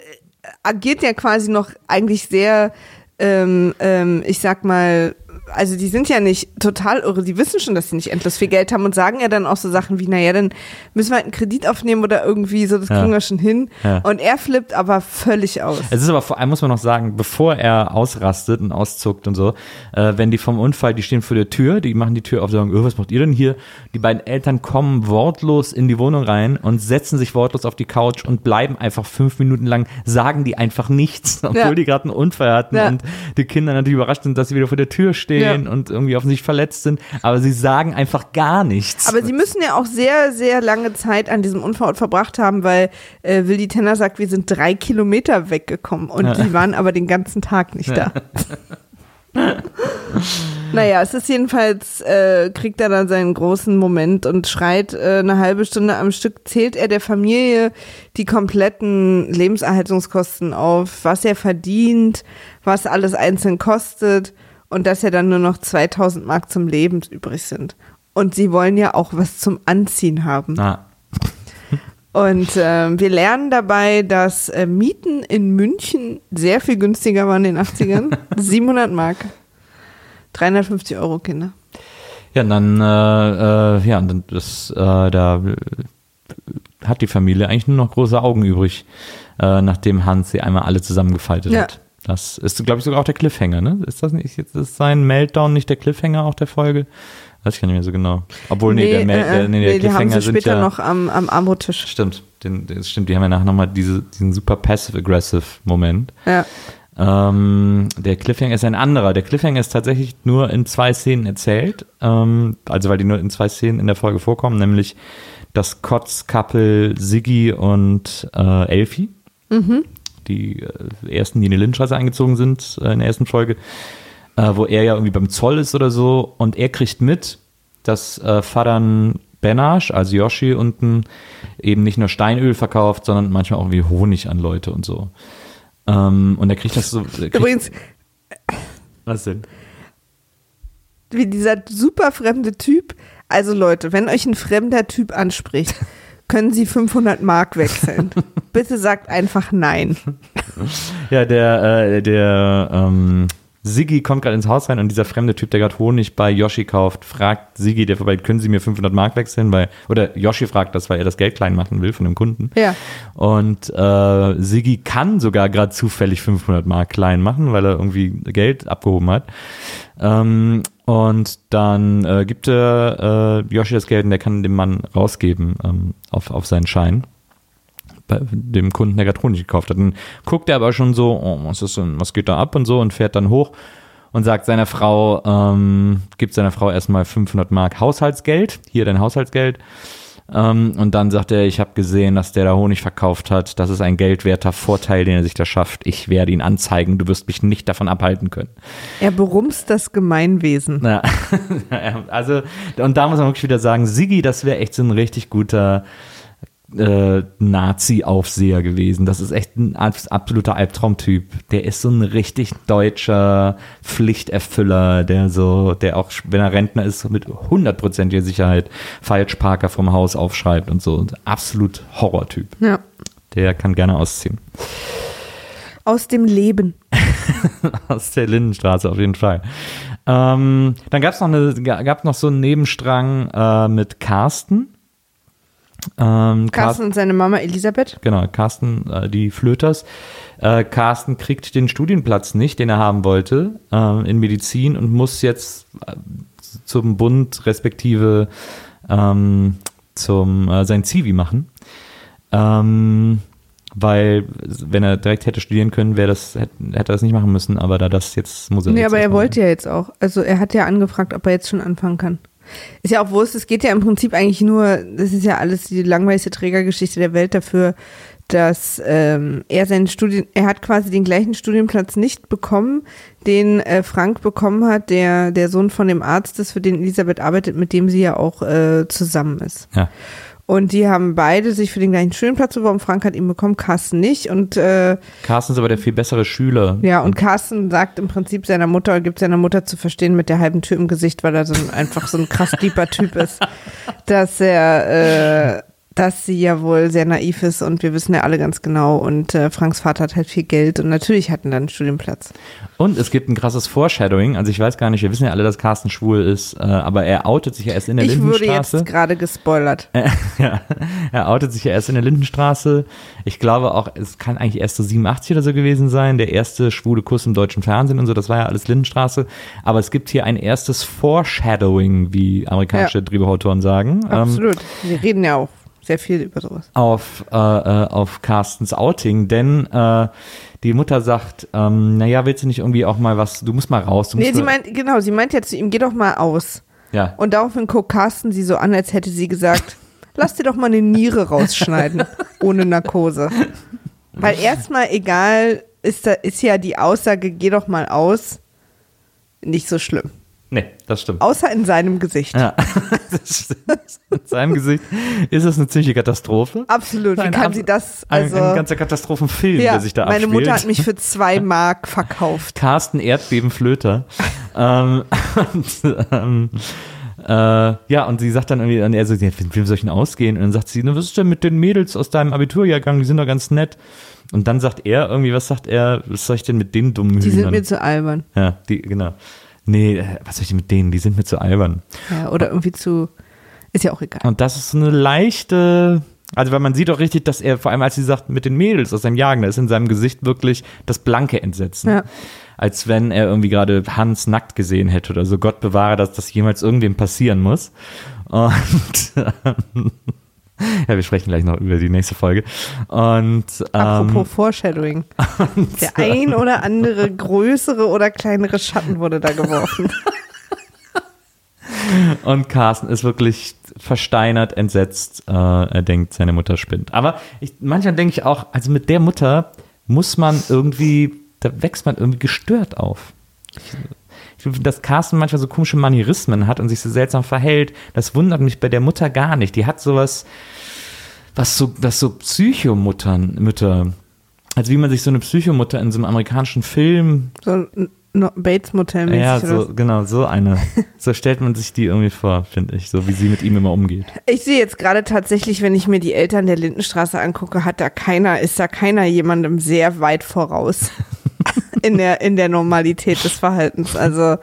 agiert ja quasi noch eigentlich sehr, ähm, ähm, ich sag mal, also die sind ja nicht total irre, die wissen schon, dass sie nicht endlos viel Geld haben und sagen ja dann auch so Sachen wie, naja, dann müssen wir halt einen Kredit aufnehmen oder irgendwie so, das Ja. kriegen wir schon hin. Ja. Und er flippt aber völlig aus. Es ist aber vor allem, muss man noch sagen, bevor er ausrastet und auszuckt und so, äh, wenn die vom Unfall, die stehen vor der Tür, die machen die Tür auf und sagen, oh, was macht ihr denn hier? Die beiden Eltern kommen wortlos in die Wohnung rein und setzen sich wortlos auf die Couch und bleiben einfach fünf Minuten lang, sagen die einfach nichts, [laughs] obwohl Ja. die gerade einen Unfall hatten und die Kinder natürlich überrascht sind, dass sie wieder vor der Tür stehen Ja. und irgendwie offensichtlich verletzt sind, aber sie sagen einfach gar nichts. Aber sie müssen ja auch sehr, sehr lange Zeit an diesem Unfallort verbracht haben, weil äh, Willi Tenner sagt, wir sind drei Kilometer weggekommen und die waren aber den ganzen Tag nicht da. [laughs] naja, es ist jedenfalls, äh, kriegt er dann seinen großen Moment und schreit äh, eine halbe Stunde am Stück, zählt er der Familie die kompletten Lebenserhaltungskosten auf, was er verdient, was alles einzeln kostet und dass ja dann nur noch 2000 Mark zum Leben übrig sind. Und sie wollen ja auch was zum Anziehen haben. Ah, Und ähm, wir lernen dabei, dass äh, Mieten in München sehr viel günstiger waren in den 80ern. 700 [laughs] Mark. 350 Euro, Kinder. Ja, und dann, äh, äh, ja, und dann das, äh, da äh, hat die Familie eigentlich nur noch große Augen übrig, äh, nachdem Hans sie einmal alle zusammengefaltet Ja. hat. Das ist, glaube ich, sogar auch der Cliffhanger, ne? Ist das nicht, ist sein Meltdown nicht der Cliffhanger auch der Folge? Weiß ich gar nicht mehr so genau. Obwohl, nee, der, Mel äh, der, nee, der nee, die haben Cliffhanger sie später ja, noch am, am Armuttisch. stimmt, den, das stimmt, die haben ja nachher nochmal diese, diesen super passive-aggressive Moment. Ja. Ähm, der Cliffhanger ist ein anderer. Der Cliffhanger ist tatsächlich nur in zwei Szenen erzählt. Ähm, also weil die nur in zwei Szenen in der Folge vorkommen, nämlich das Kotz-Couple Siggi und äh, Elfi. Die äh, ersten, die in die Lindenstraße eingezogen sind äh, in der ersten Folge, äh, wo er ja irgendwie beim Zoll ist oder so und er kriegt mit, dass äh, Fadan Benasch, also Yoshi unten, eben nicht nur Steinöl verkauft, sondern manchmal auch wie Honig an Leute und so. Ähm, und er kriegt das so. Kriegt, Übrigens, was denn? wie dieser super fremde Typ. Also Leute, wenn euch ein fremder Typ anspricht, können Sie 500 Mark wechseln. [laughs] Bitte sagt einfach nein. Ja, der, äh, der ähm, Siggi kommt gerade ins Haus rein und dieser fremde Typ, der gerade Honig bei Yoshi kauft, fragt Siggi, der vorbei, können Sie mir 500 Mark wechseln? Weil, oder Yoshi fragt das, weil er das Geld klein machen will von dem Kunden. Ja. Und äh, Siggi kann sogar gerade zufällig 500 Mark klein machen, weil er irgendwie Geld abgehoben hat. Ähm, und dann äh, gibt er äh, Yoshi das Geld und der kann dem Mann rausgeben ähm, auf, auf seinen Schein. Bei dem Kunden, der gerade Honig gekauft hat. Dann guckt er aber schon so, oh, was, ist denn, was geht da ab und so und fährt dann hoch und sagt seiner Frau, ähm, gibt seiner Frau erstmal 500 Mark Haushaltsgeld, hier dein Haushaltsgeld. Ähm, und dann sagt er, ich habe gesehen, dass der da Honig verkauft hat. Das ist ein geldwerter Vorteil, den er sich da schafft. Ich werde ihn anzeigen. Du wirst mich nicht davon abhalten können. Er berumst das Gemeinwesen. Ja, [laughs] also, und da muss man wirklich wieder sagen, Siggi, das wäre echt so ein richtig guter äh, Nazi-Aufseher gewesen. Das ist echt ein abs- absoluter Albtraumtyp. Der ist so ein richtig deutscher Pflichterfüller, der so, der auch, wenn er Rentner ist, mit hundertprozentiger Sicherheit Falschparker vom Haus aufschreibt und so. Absolut Horrortyp. Ja. Der kann gerne ausziehen. Aus dem Leben. [laughs] aus der Lindenstraße auf jeden Fall. Ähm, dann gab es noch, eine, gab noch so einen Nebenstrang äh, mit Carsten. Ähm, Carsten und seine Mama Elisabeth. Genau, Carsten, äh, die Flöters. Äh, Carsten kriegt den Studienplatz nicht, den er haben wollte, äh, in Medizin und muss jetzt äh, zum Bund respektive ähm, zum äh, sein Zivi machen. Ähm, weil, wenn er direkt hätte studieren können, wäre das, hätte, hätte er das nicht machen müssen, aber da das jetzt muss er Nee, aber er wollte ja jetzt auch. Also er hat ja angefragt, ob er jetzt schon anfangen kann. Ist ja auch Wurst, es geht ja im Prinzip eigentlich nur, das ist ja alles die langweiligste Trägergeschichte der Welt dafür, dass ähm, er seinen Studien, er hat quasi den gleichen Studienplatz nicht bekommen, den äh, Frank bekommen hat, der der Sohn von dem Arzt ist, für den Elisabeth arbeitet, mit dem sie ja auch äh, zusammen ist. Ja. Und die haben beide sich für den gleichen Studienplatz beworben. Frank hat ihn bekommen, Carsten nicht. Und äh, Carsten ist aber der viel bessere Schüler. ja, und Carsten sagt im Prinzip seiner Mutter, gibt seiner Mutter zu verstehen mit der halben Tür im Gesicht, weil er so ein, einfach so ein krass deeper Typ ist, [laughs] dass er, äh, dass sie ja wohl sehr naiv ist und wir wissen ja alle ganz genau und äh, Franks Vater hat halt viel Geld und natürlich hatten dann einen Studienplatz. Und es gibt ein krasses Foreshadowing. Also ich weiß gar nicht, wir wissen ja alle, dass Carsten schwul ist, äh, aber er outet sich ja erst in der Ich wurde Lindenstraße. jetzt gerade gespoilert. [laughs] ja, er outet sich ja erst in der Lindenstraße. Ich glaube auch, es kann eigentlich erst so 87 oder so gewesen sein. Der erste schwule Kuss im deutschen Fernsehen und so, das war ja alles Lindenstraße. Aber es gibt hier ein erstes Foreshadowing, wie amerikanische Ja. Drehbuchautoren sagen. Ähm, Absolut. Wir reden ja auch sehr viel über sowas. auf, äh, äh, auf Carstens Outing, denn äh, die Mutter sagt, ähm, naja, willst du nicht irgendwie auch mal was, du musst mal raus. Du Nee, sie meint, genau, sie meint ja zu ihm, geh doch mal aus. ja. Und daraufhin guckt Carsten sie so an, als hätte sie gesagt, [laughs] lass dir doch mal eine Niere rausschneiden, ohne Narkose. [laughs] Weil erstmal egal, ist, da, ist ja die Aussage, geh doch mal aus, nicht so schlimm. Nee, das stimmt. Außer in seinem Gesicht. Ja. [laughs] In seinem Gesicht ist es eine ziemliche Katastrophe. Absolut. Wie Ein kann sie das, Ein, also, ein ganzer Katastrophenfilm, ja, der sich da meine abspielt. Mutter hat mich für zwei Mark verkauft. Carsten Erdbebenflöter. [laughs] ähm, und, ähm, äh, ja, und sie sagt dann irgendwie, und er so, ja, mit wem soll ich denn ausgehen? Und dann sagt sie, na, was ist denn mit den Mädels aus deinem Abiturjahrgang? Die sind doch ganz nett. Und dann sagt er irgendwie, was sagt er, was soll ich denn mit den dummen Die Hühnern? sind mir zu albern. ja, die, genau. Nee, äh, was soll ich denn mit denen? Die sind mir zu albern. Ja, oder irgendwie zu, ist ja auch egal. Und das ist eine leichte, also weil man sieht auch richtig, dass er, vor allem als sie sagt, mit den Mädels aus seinem Jagen, da ist in seinem Gesicht wirklich das blanke Entsetzen. Ja. Als wenn er irgendwie gerade Hans nackt gesehen hätte oder so. Gott bewahre, dass das jemals irgendwem passieren muss. Und [laughs] ähm, ja, wir sprechen gleich noch über die nächste Folge. Und ähm, Apropos Foreshadowing. [laughs] Der ein oder andere größere oder kleinere Schatten wurde da geworfen. [laughs] Und Carsten ist wirklich versteinert, entsetzt. Äh, er denkt, seine Mutter spinnt. Aber ich, manchmal denke ich auch, also mit der Mutter muss man irgendwie, da wächst man irgendwie gestört auf. Ich, dass Carsten manchmal so komische Manierismen hat und sich so seltsam verhält, das wundert mich bei der Mutter gar nicht. Die hat sowas, was so, das so Psychomuttern, Mütter, also wie man sich so eine Psychomutter in so einem amerikanischen Film So ein no Bates Motel mäßig ja, so, was? genau, so eine. [laughs] So stellt man sich die irgendwie vor, finde ich, so wie sie mit ihm immer umgeht. Ich sehe jetzt gerade tatsächlich, wenn ich mir die Eltern der Lindenstraße angucke, hat da keiner, ist da keiner jemandem sehr weit voraus [laughs] in der, in der Normalität des Verhaltens. Also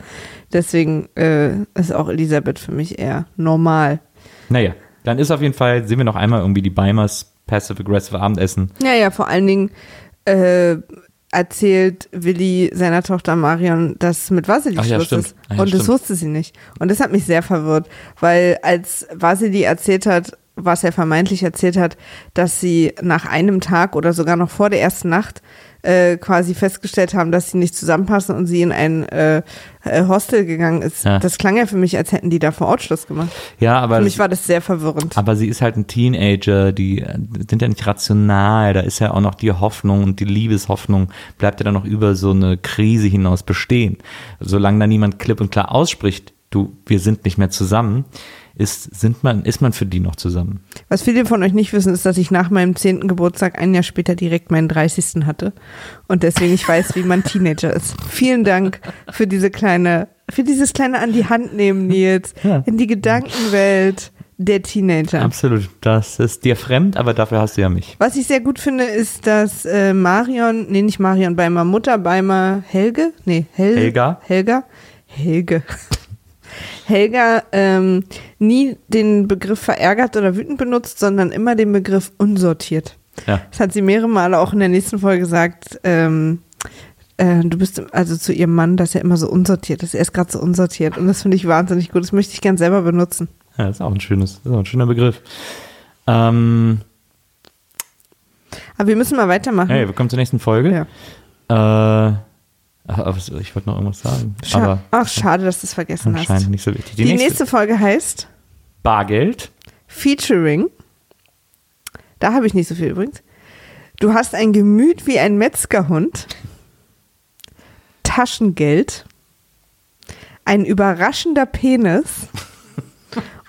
deswegen äh, ist auch Elisabeth für mich eher normal. Naja, dann ist auf jeden Fall, sehen wir noch einmal irgendwie die Beimers Passive-Aggressive Abendessen. Ja, ja, vor allen Dingen äh, erzählt Willi seiner Tochter Marion, dass mit Vasili Ach ja, Schluss stimmt. ist. Ah ja, und das stimmt. wusste sie nicht. Und das hat mich sehr verwirrt, weil als Vasili erzählt hat, was er vermeintlich erzählt hat, dass sie nach einem Tag oder sogar noch vor der ersten Nacht äh, quasi festgestellt haben, dass sie nicht zusammenpassen und sie in ein äh, äh, Hostel gegangen ist. Ja. Das klang ja für mich, als hätten die da vor Ort Schluss gemacht. Ja, aber, Für mich war das sehr verwirrend. aber sie ist halt ein Teenager, die äh, sind ja nicht rational, da ist ja auch noch die Hoffnung und die Liebeshoffnung bleibt ja dann noch über so eine Krise hinaus bestehen. Solange da niemand klipp und klar ausspricht, du, wir sind nicht mehr zusammen, ist, sind man, ist man für die noch zusammen. Was viele von euch nicht wissen, ist, dass ich nach meinem 10. Geburtstag ein Jahr später direkt meinen 30. hatte und deswegen ich weiß, wie man [laughs] Teenager ist. Vielen Dank für diese kleine, für dieses kleine an die Hand nehmen, Nils, Ja. in die Gedankenwelt der Teenager. Absolut. Das ist dir fremd, aber dafür hast du ja mich. Was ich sehr gut finde, ist, dass äh, Marion, nee, nicht Marion Beimer, Mutter Beimer Helge, nee, Hel Helga. Helga, Helge. [laughs] Helga ähm, nie den Begriff verärgert oder wütend benutzt, sondern immer den Begriff unsortiert. Ja. Das hat sie mehrere Male auch in der nächsten Folge gesagt. Ähm, äh, du bist also zu ihrem Mann, dass er immer so unsortiert ist. Er ist gerade so unsortiert und das finde ich wahnsinnig gut. Das möchte ich gern selber benutzen. Ja, das ist auch ein schönes, das ist auch ein schöner Begriff. Ähm, Aber wir müssen mal weitermachen. hey, wir kommen zur nächsten Folge. Ja. Äh, ach, aber ich wollte noch irgendwas sagen. Scha aber Ach, schade, dass du es vergessen hast. anscheinend nicht so wichtig. Die, nächste, Folge heißt Bargeld. Featuring. Da habe ich nicht so viel übrigens. Du hast ein Gemüt wie ein Metzgerhund. Taschengeld. Ein überraschender Penis.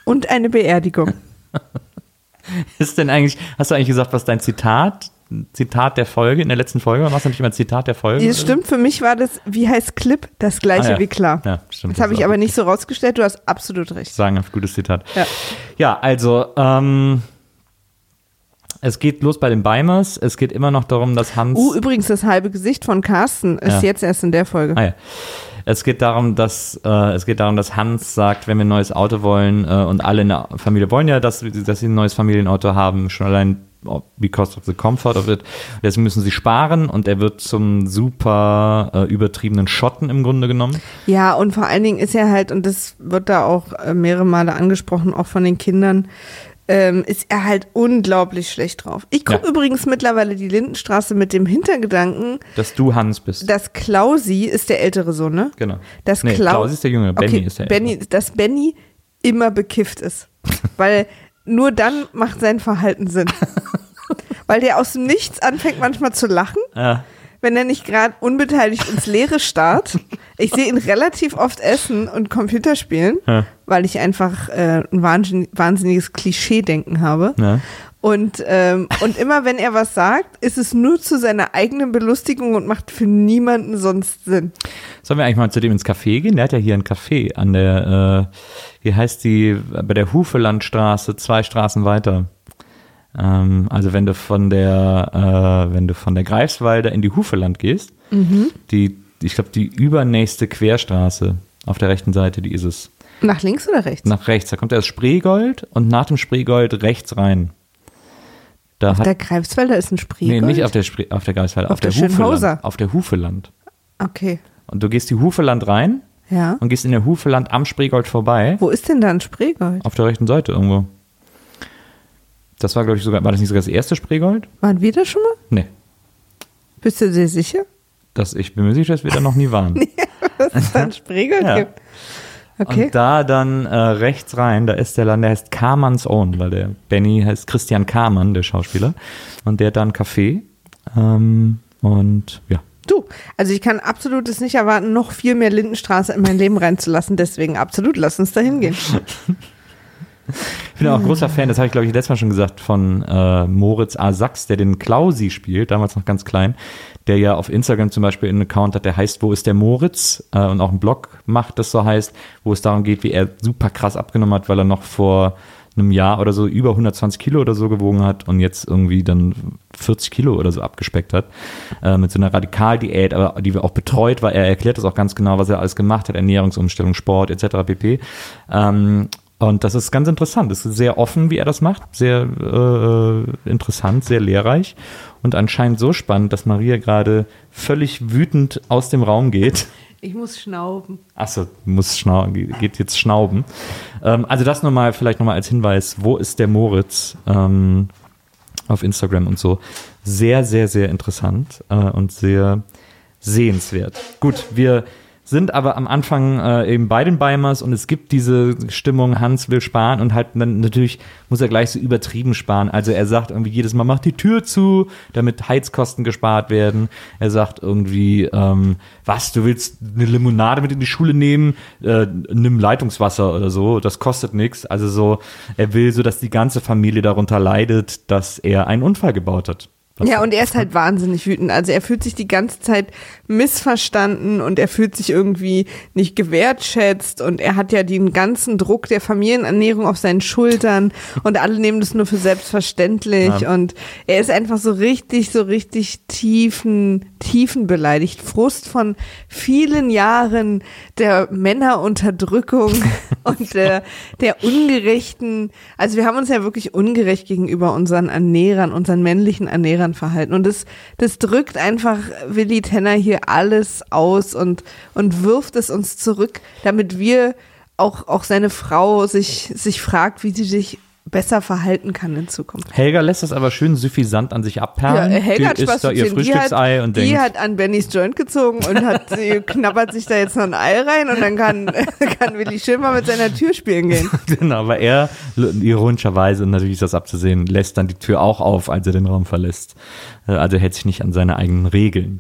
Und eine Beerdigung. [laughs] Ist denn eigentlich, hast du eigentlich gesagt, was dein Zitat, Zitat der Folge in der letzten Folge war? Du nicht immer Zitat der Folge? Es stimmt, für mich war das, wie heißt Clip, das gleiche Ah, ja. wie klar. Ja, stimmt. Das habe ich aber nicht so rausgestellt, du hast absolut recht. sagen, ein gutes Zitat. Ja. Ja, also, ähm, es geht los bei den Beimers. Es geht immer noch darum, dass Hans. Uh, übrigens, das halbe Gesicht von Carsten ist Ja. jetzt erst in der Folge. Ah, ja. Es geht darum, dass äh, es geht darum, dass Hans sagt, wenn wir ein neues Auto wollen äh, und alle in der Familie wollen ja, dass, dass sie ein neues Familienauto haben, schon allein because of the comfort of it. Deswegen müssen sie sparen und er wird zum super äh, übertriebenen Schotten im Grunde genommen. Ja, und vor allen Dingen ist er halt, und das wird da auch äh, mehrere Male angesprochen, auch von den Kindern, ähm, ist er halt unglaublich schlecht drauf. Ich gucke Ja. übrigens mittlerweile die Lindenstraße mit dem Hintergedanken, Dass du Hans bist. dass Klausi ist der ältere Sohn, ne? genau. Dass nee, Klau- Klaus ist der Junge, Benny okay, ist der Benny, Ältere. dass Benny immer bekifft ist. Weil nur dann macht sein Verhalten Sinn. [laughs] Weil der aus dem Nichts anfängt manchmal zu lachen, Ja. wenn er nicht gerade unbeteiligt ins Leere starrt. Ich sehe ihn relativ oft essen und Computer spielen, Ja. weil ich einfach äh, ein wahnsinn- wahnsinniges Klischee-Denken habe. Ja. Und, ähm, und immer wenn er was sagt, ist es nur zu seiner eigenen Belustigung und macht für niemanden sonst Sinn. Sollen wir eigentlich mal zu dem ins Café gehen? Der hat ja hier ein Café an der, äh, wie heißt die, bei der Hufelandstraße, zwei Straßen weiter. Ähm, also wenn du von der, äh, wenn du von der Greifswalder in die Hufeland gehst, die, ich glaube, die übernächste Querstraße auf der rechten Seite, die ist es. Nach links oder rechts? Nach rechts, da kommt erst Spreegold und nach dem Spreegold rechts rein. Da Auf hat, der Greifswalder ist ein nee, Spreegold? nicht auf der, Spree, auf der Greifswalder, Auf auf, der, der. Hufeland. Auf der Hufeland. Okay, Und du gehst die Hufeland rein ja. und gehst in der Hufeland am Spreegold vorbei, Wo ist denn da ein Spreegold? auf der rechten Seite irgendwo. Das war, glaube ich, sogar, war das nicht sogar das erste Spreegold? Waren wir da schon mal? Nee. Bist du dir sicher, Das, ich bin mir sicher, dass wir da noch nie waren. [laughs] dass es da ein [laughs] Spreegold Ja. gibt? Okay. Und da dann äh, rechts rein, da ist der Land, der heißt Karmanns Own, weil der Benny heißt Christian Karmann, der Schauspieler. Und der hat da ein Café. Ähm, und ja. Du, also ich kann absolut es nicht erwarten, noch viel mehr Lindenstraße in mein Leben reinzulassen. Deswegen absolut, lass uns da hingehen. [laughs] Ich bin auch großer Fan, das habe ich glaube ich letztes Mal schon gesagt, von äh, Moritz A. Sachs, der den Klausi spielt, damals noch ganz klein, der ja auf Instagram zum Beispiel einen Account hat, der heißt Wo ist der Moritz? Äh, und auch einen Blog macht, das so heißt, wo es darum geht, wie er super krass abgenommen hat, weil er noch vor einem Jahr oder so über 120 Kilo oder so gewogen hat und jetzt irgendwie dann 40 Kilo oder so abgespeckt hat. Äh, mit so einer Radikaldiät, aber die wir auch betreut, weil er erklärt das auch ganz genau, was er alles gemacht hat, Ernährungsumstellung, Sport etc. pp. Ähm, und das ist ganz interessant. Es ist sehr offen, wie er das macht. Sehr äh, interessant, sehr lehrreich. Und anscheinend so spannend, dass Maria gerade völlig wütend aus dem Raum geht. Ich muss schnauben. Achso, muss schnauben, geht jetzt schnauben. Ähm, also das nochmal, vielleicht nochmal als Hinweis, wo ist der Moritz ähm, auf Instagram und so. Sehr, sehr, sehr interessant äh, und sehr sehenswert. Gut, wir sind aber am Anfang äh, eben bei den Beimers und es gibt diese Stimmung, Hans will sparen und halt dann natürlich muss er gleich so übertrieben sparen. Also er sagt irgendwie jedes Mal, mach die Tür zu, damit Heizkosten gespart werden. Er sagt irgendwie, ähm, was, du willst eine Limonade mit in die Schule nehmen, äh, nimm Leitungswasser oder so, das kostet nichts. Also so, er will so, dass die ganze Familie darunter leidet, dass er einen Unfall gebaut hat. Was- Ja, und er ist halt wahnsinnig wütend. Also er fühlt sich die ganze Zeit missverstanden und er fühlt sich irgendwie nicht gewertschätzt und er hat ja den ganzen Druck der Familienernährung auf seinen Schultern und alle nehmen das nur für selbstverständlich Ja. und er ist einfach so richtig, so richtig tiefen, tiefen beleidigt. Frust von vielen Jahren der Männerunterdrückung [laughs] und der, der ungerechten, also wir haben uns ja wirklich ungerecht gegenüber unseren Ernährern, unseren männlichen Ernährern verhalten. Und das, das drückt einfach Willi Tenner hier alles aus und, und wirft es uns zurück, damit wir auch, auch seine Frau sich, sich fragt, wie sie sich besser verhalten kann in Zukunft. Helga lässt das aber schön suffisant an sich Ja, abperlen. Helga hat die Spaß isst da ihr denen. Die Frühstücksei hat, und die denkt, hat an Bennys Joint gezogen und hat [laughs] sie knabbert sich da jetzt noch ein Ei rein und dann kann, [laughs] kann Willi schön mal mit seiner Tür spielen gehen. [laughs] genau, aber er, ironischerweise, und natürlich ist das abzusehen, lässt dann die Tür auch auf, als er den Raum verlässt. Äh, Also hält sich nicht an seine eigenen Regeln.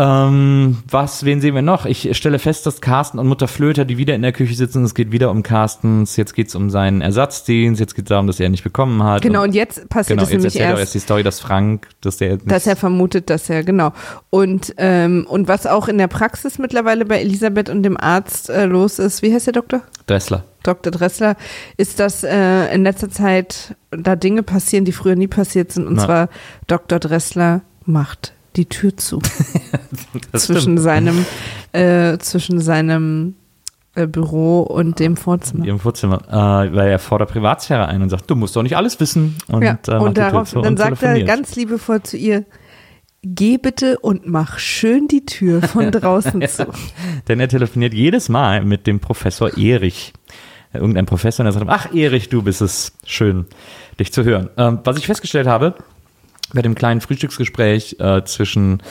Ähm, was, wen sehen wir noch? Ich stelle fest, dass Carsten und Mutter Flöter, die wieder in der Küche sitzen, es geht wieder um Carstens, jetzt geht es um seinen Ersatzdienst, jetzt geht es darum, dass er ihn nicht bekommen hat. Genau, und jetzt passiert genau, es jetzt nämlich er erst. erst die Story, dass Frank, dass der dass er vermutet, dass er, genau. Und, ähm, und was auch in der Praxis mittlerweile bei Elisabeth und dem Arzt äh, los ist, wie heißt der Doktor? Dressler. Dr. Dressler, ist, dass äh, in letzter Zeit da Dinge passieren, die früher nie passiert sind. Und Na. zwar Dr. Dressler macht die Tür zu [laughs] zwischen seinem, äh, zwischen seinem äh, Büro und dem Vorzimmer. ihrem Vorzimmer, äh, weil er fordert Privatsphäre ein und sagt, du musst doch nicht alles wissen. Und, ja, äh, und darauf, dann und sagt er ganz liebevoll zu ihr, geh bitte und mach schön die Tür von [laughs] draußen zu. Denn er telefoniert jedes Mal mit dem Professor Erich. Irgendein Professor, und er sagt, ach Erich, du bist es schön, dich zu hören. Ähm, was ich festgestellt habe, bei dem kleinen Frühstücksgespräch äh, zwischen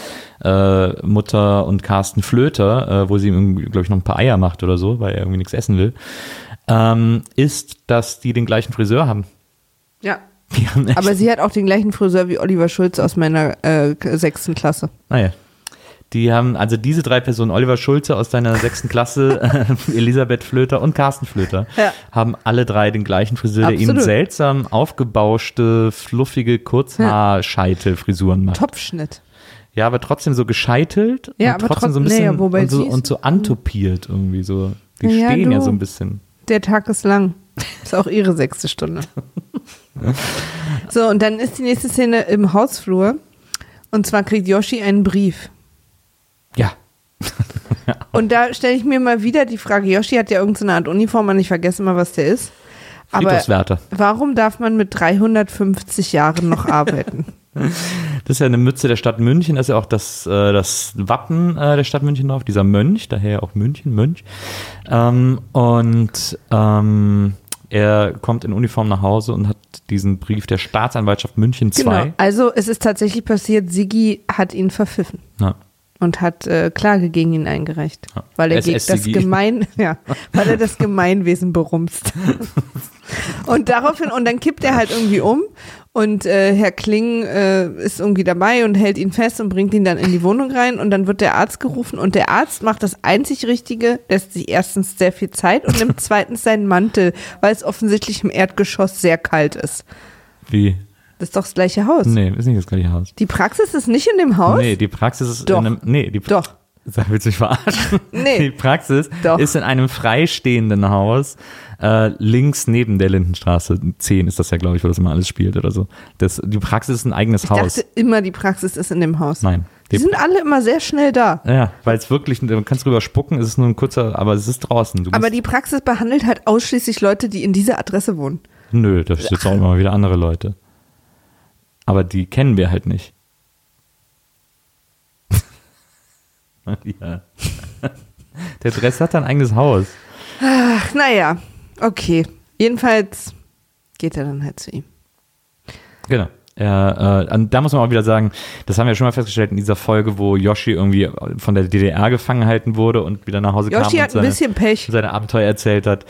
äh, Mutter und Carsten Flöter, äh, wo sie ihm, glaube ich, noch ein paar Eier macht oder so, weil er irgendwie nichts essen will, ähm, ist, dass die den gleichen Friseur haben. Ja. Haben Aber sie hat auch den gleichen Friseur wie Oliver Schulz aus meiner äh, sechsten Klasse. naja. Die haben, also diese drei Personen, Oliver Schulze aus deiner sechsten Klasse, [laughs] Elisabeth Flöter und Carsten Flöter, Ja. haben alle drei den gleichen Friseur, der ihnen seltsam aufgebauschte, fluffige Kurzhaarscheitelfrisuren macht. Topfschnitt. Ja, aber trotzdem so gescheitelt Ja, und trotzdem trotz- so ein nee, bisschen ja, wobei und, so, und so antopiert irgendwie so. Die Ja, stehen ja du. so ein bisschen. Der Tag ist lang. [laughs] Ist auch ihre sechste Stunde. [laughs] So, und dann ist die nächste Szene im Hausflur. Und zwar kriegt Yoshi einen Brief. Ja. [laughs] Und da stelle ich mir mal wieder die Frage, Yoshi hat ja irgendeine Art Uniform und ich vergesse mal, was der ist. Aber warum darf man mit 350 Jahren noch [laughs] arbeiten? Das ist ja eine Mütze der Stadt München, da ist ja auch das, äh, das Wappen äh, der Stadt München drauf, dieser Mönch, daher auch München, Mönch. Ähm, und ähm, er kommt in Uniform nach Hause und hat diesen Brief der Staatsanwaltschaft München 2. Genau. Also es ist tatsächlich passiert, Sigi hat ihn verpfiffen. Ja. Und hat äh, Klage gegen ihn eingereicht, Ja. weil er gegen das. Gemein, [laughs] ja, weil er das Gemeinwesen berumst. [laughs] und daraufhin und dann kippt er halt irgendwie um und äh, Herr Kling äh, ist irgendwie dabei und hält ihn fest und bringt ihn dann in die Wohnung rein und dann wird der Arzt gerufen und der Arzt macht das einzig Richtige, lässt sich erstens sehr viel Zeit und nimmt zweitens seinen Mantel, weil es offensichtlich im Erdgeschoss sehr kalt ist. Wie? Das ist doch das gleiche Haus. Nee, ist nicht das gleiche Haus. Die Praxis ist nicht in dem Haus? Nee, die Praxis ist Doch. in einem. Nee, die Doch. Sag, willst du mich verarschen? [laughs] Nee. Die Praxis Doch. ist in einem freistehenden Haus, äh, links neben der Lindenstraße. 10 ist das ja, glaube ich, wo das immer alles spielt oder so. Das, die Praxis ist ein eigenes Ich Haus. dachte immer, die Praxis ist in dem Haus. Nein. Die Die, sind alle immer sehr schnell da. ja, weil es wirklich, du kannst drüber spucken, es ist nur ein kurzer, aber es ist draußen. Du Aber die Praxis behandelt halt ausschließlich Leute, die in dieser Adresse wohnen. nö, da sitzen auch [laughs] immer wieder andere Leute. Aber die kennen wir halt nicht. [laughs] ja. [laughs] Der Dress hat ein eigenes Haus. Ach, naja, okay. Jedenfalls geht er dann halt zu ihm. Genau. Ja, äh, und da muss man auch wieder sagen, das haben wir schon mal festgestellt in dieser Folge, wo Yoshi irgendwie von der DDR gefangen gehalten wurde und wieder nach Hause Yoshi kam hat und ein seine, bisschen Pech. seine Abenteuer erzählt hat.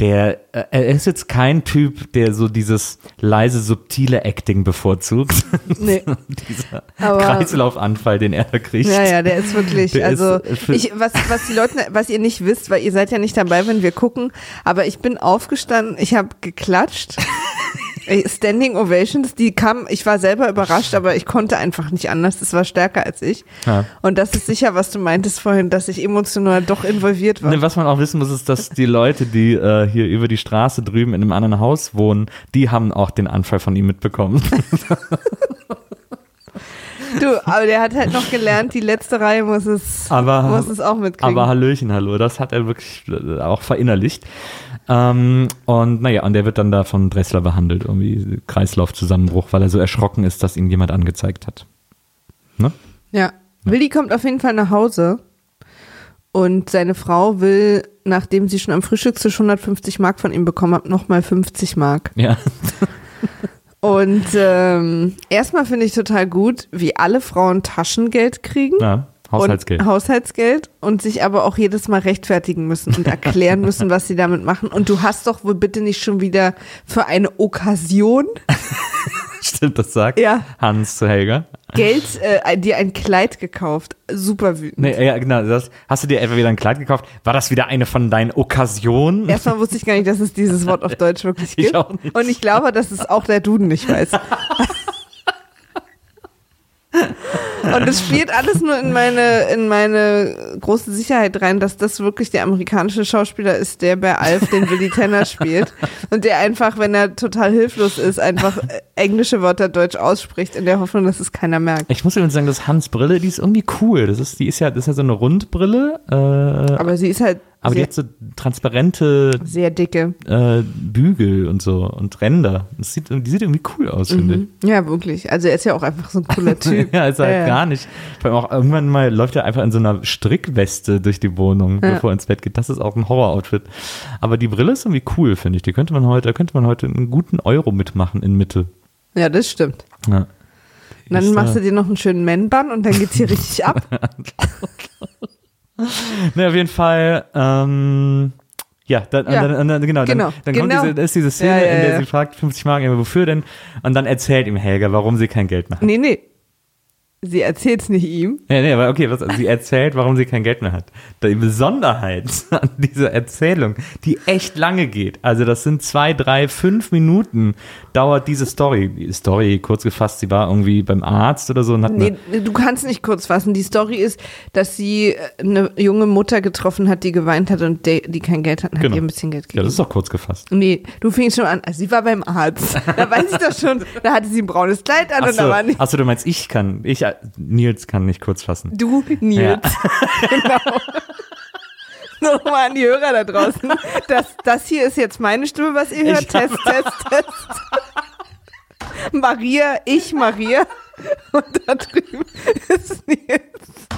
Der, äh, er ist jetzt kein Typ, der so dieses leise, subtile Acting bevorzugt. [laughs] Nee. Dieser Aber- Kreislaufanfall, den er da kriegt. Ja, ja, der ist wirklich, Der also ist, äh, ich, was, was die Leute, was ihr nicht wisst, weil ihr seid ja nicht dabei, wenn wir gucken, aber ich bin aufgestanden, ich habe geklatscht [laughs] Ey, Standing Ovations, die kamen, ich war selber überrascht, aber ich konnte einfach nicht anders. Das war stärker als ich. Ja. Und das ist sicher, was du meintest vorhin, dass ich emotional doch involviert war. Ne, was man auch wissen muss, ist, dass die Leute, die äh, hier über die Straße drüben in einem anderen Haus wohnen, die haben auch den Anfall von ihm mitbekommen. [laughs] Du, aber der hat halt noch gelernt, die letzte Reihe muss es, Aber- muss es auch mitkriegen. Aber Hallöchen, hallo, das hat er wirklich äh, auch verinnerlicht. Ähm, und naja, und der wird dann da von Dressler behandelt, irgendwie Kreislaufzusammenbruch, weil er so erschrocken ist, dass ihn jemand angezeigt hat. Ne? Ja. Willi kommt auf jeden Fall nach Hause und seine Frau will, nachdem sie schon am Frühstückstisch 150 Mark von ihm bekommen hat, nochmal 50 Mark. Ja. [laughs] Und ähm, erstmal finde ich total gut, wie alle Frauen Taschengeld kriegen. ja. Haushaltsgeld. Und Haushaltsgeld und sich aber auch jedes Mal rechtfertigen müssen und erklären [laughs] müssen, was sie damit machen. Und du hast doch wohl bitte nicht schon wieder für eine Okkasion [laughs] Stimmt, das sagt Ja. Hans zu Helga. Geld, äh, dir ein Kleid gekauft. Super wütend. Nee, ja, genau. Das, hast du dir etwa wieder ein Kleid gekauft? War das wieder eine von deinen Okkasionen? Erstmal wusste ich gar nicht, dass es dieses Wort auf Deutsch wirklich [laughs] Ich gibt. nicht. Und ich glaube, dass es auch der Duden nicht weiß. [laughs] Und es spielt alles nur in meine, in meine große Sicherheit rein, dass das wirklich der amerikanische Schauspieler ist, der bei Alf den Willy Tanner spielt. Und der einfach, wenn er total hilflos ist, einfach englische Wörter deutsch ausspricht, in der Hoffnung, dass es keiner merkt. Ich muss übrigens sagen, dass Hans Brille, die ist irgendwie cool. Das ist, die ist ja, das ist ja so eine Rundbrille, äh, Aber sie ist halt die sehr, hat so transparente sehr dicke. äh, Bügel und so und Ränder. Das sieht, die sieht irgendwie cool aus, finde ich. Ja, wirklich. Also er ist ja auch einfach so ein cooler [laughs] Typ. Ja, ist halt Ja, gar nicht. Vor allem auch irgendwann mal läuft er einfach in so einer Strickweste durch die Wohnung, Ja. bevor er ins Bett geht. Das ist auch ein Horror-Outfit. Aber die Brille ist irgendwie cool, finde ich. Die könnte man heute, da könnte man heute einen guten Euro mitmachen in Mitte. Ja, das stimmt. Ja. Und dann Ist, machst du dir noch einen schönen Man-Bun und dann geht's hier [laughs] richtig ab. [laughs] [laughs] Ne, auf jeden Fall, ähm, ja, dann, Ja. Dann, dann, genau, Genau, dann, dann kommt genau. diese, ist diese Szene, Ja, ja, in der sie fragt, 50 Mark, wofür denn? Und dann erzählt ihm Helga, warum sie kein Geld mehr hat. Nee, nee. Sie erzählt's nicht ihm. Ja, nee, aber okay, was, sie erzählt, warum sie kein Geld mehr hat. Die Besonderheit [laughs] an dieser Erzählung, die echt lange geht. Also das sind zwei, drei, fünf Minuten dauert diese Story. Die Story, kurz gefasst, sie war irgendwie beim Arzt oder so und hat Nee, du kannst nicht kurz fassen. Die Story ist, dass sie äh, eine junge Mutter getroffen hat, die geweint hat und die, die kein Geld hat, und hat Genau. ihr ein bisschen Geld ja, gegeben. das ist doch kurz gefasst. nee, du fingst schon an. Also sie war beim Arzt. [laughs] Da weiß ich doch schon. Da hatte sie ein braunes Kleid an und da war Achso, nicht. achso, du meinst, ich kann, ich, Nils kann nicht kurz fassen. Du, Nils. [laughs] genau. Nochmal an die Hörer da draußen. Das, das hier ist jetzt meine Stimme, was ihr hört. Ich Test, Test, Test. Maria, ich Maria. Und da drüben ist Nils.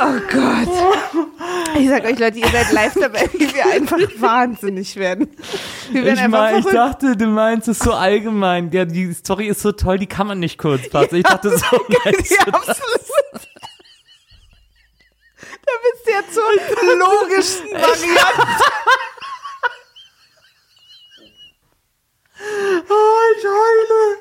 Oh Gott. Ich sag euch Leute, ihr seid live dabei, wie wir einfach wahnsinnig werden. Wir werden Ich, mein, ich dachte, du meinst es so allgemein. Ja, die Story ist so toll, die kann man nicht kurz fassen. Ich dachte so, [laughs] meinst das? absolut. Da bist du ja zur logischsten [laughs] Variante. [laughs] Oh, ich heule.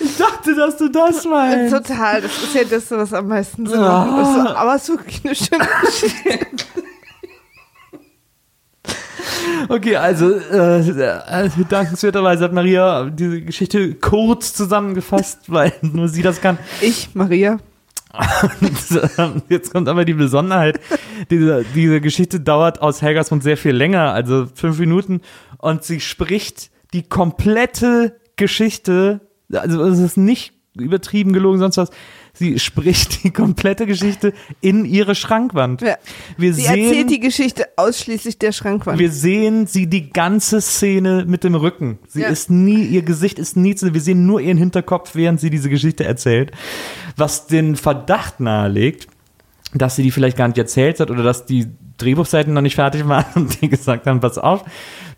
Ich dachte, dass du das meinst. Total, das ist ja das, was am meisten Sinn Ah. macht. Das ist- Aber es ist wirklich eine schöne Geschichte. Okay, also äh, äh, dankenswerterweise hat Maria diese Geschichte kurz zusammengefasst, weil nur sie das kann. Ich, Maria. Und, [laughs] jetzt kommt aber die Besonderheit, diese, diese Geschichte dauert aus Helgas Mund sehr viel länger, also fünf Minuten, und sie spricht die komplette Geschichte, also es ist nicht übertrieben gelogen, sonst was, sie spricht die komplette Geschichte in ihre Schrankwand. Ja. Wir Sie sehen, erzählt die Geschichte ausschließlich der Schrankwand. wir sehen sie die ganze Szene mit dem Rücken. Sie Ja. ist nie, ihr Gesicht ist nie zu, wir sehen nur ihren Hinterkopf, während sie diese Geschichte erzählt. Was den Verdacht nahelegt, dass sie die vielleicht gar nicht erzählt hat oder dass die Drehbuchseiten noch nicht fertig waren und die gesagt haben, pass auf,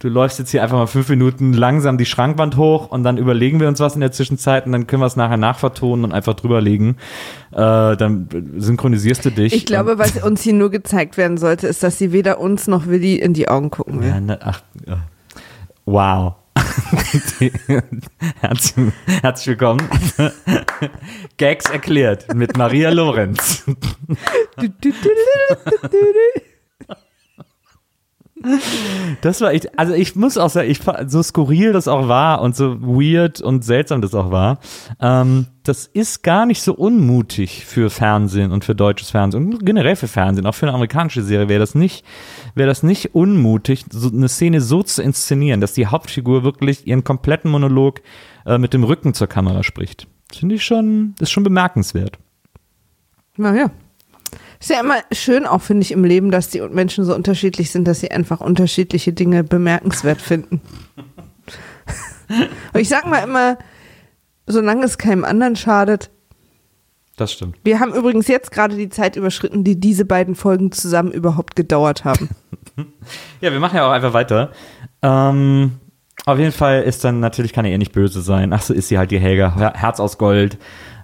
du läufst jetzt hier einfach mal fünf Minuten langsam die Schrankwand hoch und dann überlegen wir uns was in der Zwischenzeit und dann können wir es nachher nachvertonen und einfach drüberlegen. Äh, dann synchronisierst du dich. ich glaube, was uns hier nur gezeigt werden sollte, ist, dass sie weder uns noch Willi in die Augen gucken will. Ja, ne, ach, ja. wow. [laughs] herzlich, herzlich willkommen. Gags erklärt mit Maria Lorenz. Das war echt, also ich muss auch sagen, ich, so skurril das auch war und so weird und seltsam das auch war, ähm, das ist gar nicht so unmutig für Fernsehen und für deutsches Fernsehen und generell für Fernsehen, auch für eine amerikanische Serie wäre das nicht, wäre das nicht unmutig, so eine Szene so zu inszenieren, dass die Hauptfigur wirklich ihren kompletten Monolog äh, mit dem Rücken zur Kamera spricht. Finde ich schon, ist schon bemerkenswert. Naja. Ist ja immer schön auch, finde ich, im Leben, dass die Menschen so unterschiedlich sind, dass sie einfach unterschiedliche Dinge bemerkenswert finden. [laughs] Und ich sag mal immer, solange es keinem anderen schadet. Das stimmt. Wir haben übrigens jetzt gerade die Zeit überschritten, die diese beiden Folgen zusammen überhaupt gedauert haben. [laughs] Ja, wir machen ja auch einfach weiter. Ähm, auf jeden Fall ist dann, natürlich kann er ihr nicht böse sein. Ach so, ist sie halt die Helga, Her- Herz aus Gold.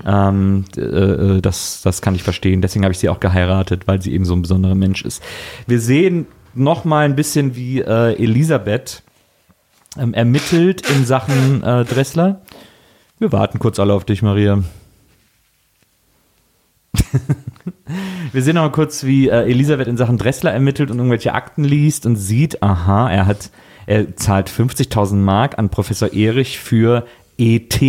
Ähm, äh, äh, das, das kann ich verstehen. Deswegen habe ich sie auch geheiratet, weil sie eben so ein besonderer Mensch ist. Wir sehen noch mal ein bisschen, wie äh, Elisabeth ähm, ermittelt in Sachen äh, Dressler. Wir warten kurz alle auf dich, Maria. [laughs] Wir sehen noch mal kurz, wie äh, Elisabeth in Sachen Dressler ermittelt und irgendwelche Akten liest und sieht, aha, er hat, er zahlt 50.000 Mark an Professor Erich für ET.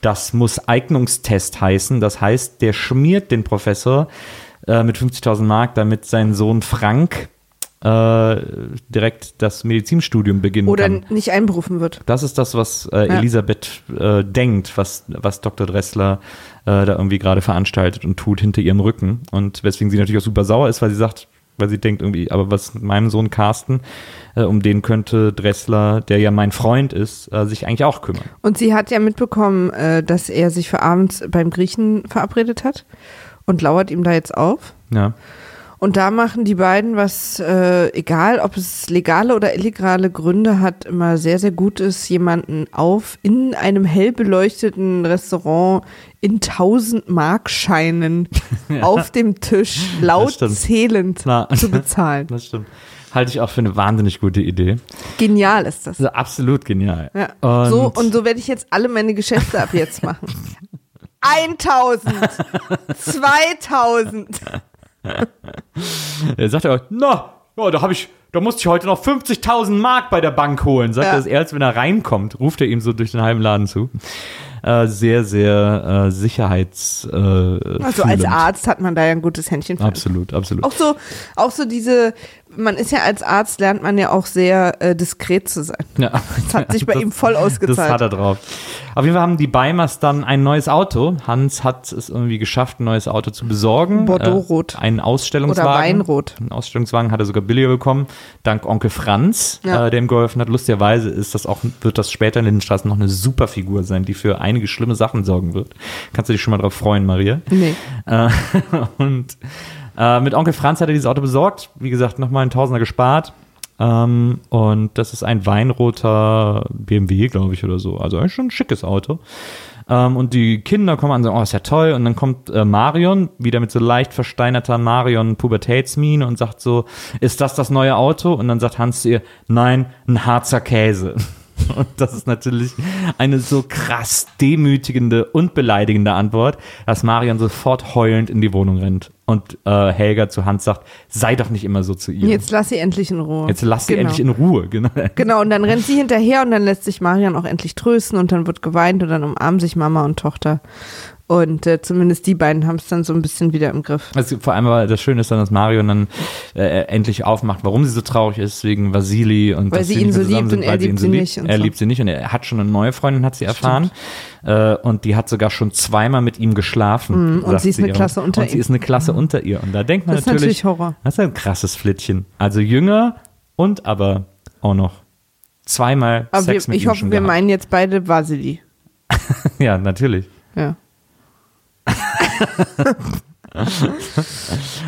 Das muss Eignungstest heißen. Das heißt, der schmiert den Professor äh, mit 50.000 Mark, damit sein Sohn Frank äh, direkt das Medizinstudium beginnen Oder kann. nicht einberufen wird. Das ist das, was äh, Ja. Elisabeth äh, denkt, was, was Dr. Dressler äh, da irgendwie gerade veranstaltet und tut hinter ihrem Rücken. Und weswegen sie natürlich auch super sauer ist, weil sie sagt, weil sie denkt irgendwie, aber was mit meinem Sohn Carsten, äh, um den könnte Dressler, der ja mein Freund ist, äh, sich eigentlich auch kümmern. Und sie hat ja mitbekommen, äh, dass er sich für abends beim Griechen verabredet hat und lauert ihm da jetzt auf. Ja. Und da machen die beiden, was, äh, egal ob es legale oder illegale Gründe hat, immer sehr, sehr gut ist, jemanden auf in einem hell beleuchteten Restaurant in 1000 Markscheinen [laughs] auf dem Tisch laut zählend Na. zu bezahlen. [laughs] Das stimmt. Halte ich auch für eine wahnsinnig gute Idee. Genial ist das. Also absolut genial. Ja. Und- so, und so werde ich jetzt alle meine Geschäfte ab jetzt machen. [laughs] 1000, 2000. [laughs] Er sagt er, na, ja, da habe ich, da musste ich heute noch 50.000 Mark bei der Bank holen. Sagt Ja. er das erst, wenn er reinkommt, ruft er ihm so durch den halben Laden zu. Äh, sehr, sehr äh, sicherheits. Äh, Also als Arzt hat man da ja ein gutes Händchen für. Absolut, absolut. Auch so, auch so diese, man ist ja als Arzt, lernt man ja auch sehr äh, diskret zu sein. Ja. [laughs] Das hat sich bei Das- ihm voll ausgezahlt. Das hat er drauf. Auf jeden Fall haben die Beimers dann ein neues Auto. Hans hat es irgendwie geschafft, ein neues Auto zu besorgen. Bordeaux-rot. Äh, einen Ausstellungswagen. Oder Weinrot. Einen Ausstellungswagen hat er sogar billiger bekommen, dank Onkel Franz, Ja. äh, der ihm geholfen hat. Lustigerweise ist das auch, wird das später in Lindenstraße noch eine super Figur sein, die für einige schlimme Sachen sorgen wird. Kannst du dich schon mal drauf freuen, Maria? Nee. Äh, [laughs] und äh, mit Onkel Franz hat er dieses Auto besorgt. Wie gesagt, nochmal ein Tausender gespart. Ähm, und das ist ein weinroter BMW, glaube ich, oder so. Also eigentlich schon ein schickes Auto. Ähm, und die Kinder kommen an und sagen, oh, ist ja toll. Und dann kommt äh, Marion, wieder mit so leicht versteinerter Marion-Pubertätsmine und sagt so, ist das das neue Auto? Und dann sagt Hans zu ihr, nein, ein Harzer Käse. [laughs] [laughs] Und das ist natürlich eine so krass demütigende und beleidigende Antwort, dass Marion sofort heulend in die Wohnung rennt und äh, Helga zu Hans sagt, sei doch nicht immer so zu ihr. Jetzt lass sie endlich in Ruhe. Jetzt lass sie Genau. endlich in Ruhe. Genau. Genau, und dann rennt sie hinterher und dann lässt sich Marian auch endlich trösten und dann wird geweint und dann umarmen sich Mama und Tochter. Und äh, zumindest die beiden haben es dann so ein bisschen wieder im Griff. Also vor allem, weil das Schöne ist dann, dass Marion dann äh, endlich aufmacht, warum sie so traurig ist, wegen Vasili und Weil dass sie ihn so liebt sind, und er liebt sie nicht und Er liebt sie nicht und er hat schon eine neue Freundin, hat sie erfahren. Äh, und die hat sogar schon zweimal mit ihm geschlafen. Mhm, und sie ist eine ihr. Klasse unter Und sie ist eine Klasse unter ihr. Und da denkt man Das ist natürlich, natürlich Horror. das ist ein krasses Flittchen. Also jünger und aber auch noch zweimal Aber Sex wir, mit ich hoffe, wir gehabt. meinen jetzt beide Vasili. [laughs] Ja, natürlich. Ja. [laughs]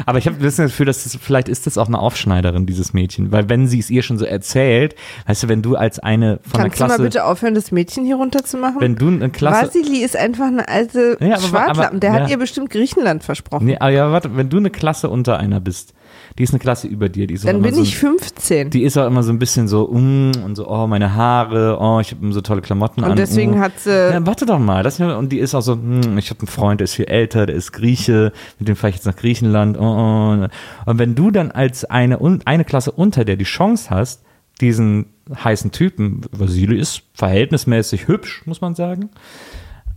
Aber ich habe ein bisschen das Gefühl, dass das, vielleicht ist das auch eine Aufschneiderin, dieses Mädchen. Weil wenn sie es ihr schon so erzählt, weißt du, wenn du als eine von Kannst der du mal Klasse, bitte aufhören, das Mädchen hier runterzumachen? wenn du eine Klasse, Vasili ist einfach eine alte Ja, aber- aber- Der hat ja. ihr bestimmt Griechenland versprochen. nee, aber ja, warte, wenn du eine Klasse unter einer bist die ist eine Klasse über dir. Die ist Dann bin so, ich 15. Die ist auch immer so ein bisschen so, mm, und so, oh, meine Haare, oh, ich habe so tolle Klamotten an. Und deswegen mm. hat sie. Ja, warte doch mal. Das, und die ist auch so, hm, ich habe einen Freund, der ist viel älter, der ist Grieche, mit dem fahre ich jetzt nach Griechenland. Oh, oh. Und wenn du dann als eine, eine Klasse unter der die Chance hast, diesen heißen Typen, Vasili ist verhältnismäßig hübsch, muss man sagen.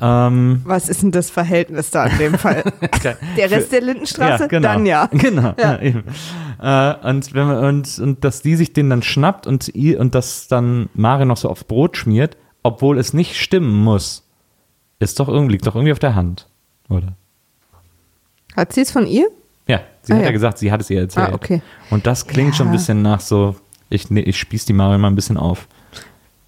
Ähm, Was ist denn das Verhältnis da in dem Fall? [laughs] Der Rest der Lindenstraße? ja, genau. Dann ja. [laughs] Genau. Ja. Ja. eben. Äh, und, wenn man, und, und dass die sich den dann schnappt und, ihr, und das dann Mario noch so aufs Brot schmiert, obwohl es nicht stimmen muss, ist doch irgendwie, liegt doch irgendwie auf der Hand, oder? Hat sie es von ihr? Ja, sie Ah, hat ja. gesagt, sie hat es ihr erzählt. Ah, okay. Und das klingt schon ein bisschen nach so, ich, ich spieß die Mario mal ein bisschen auf.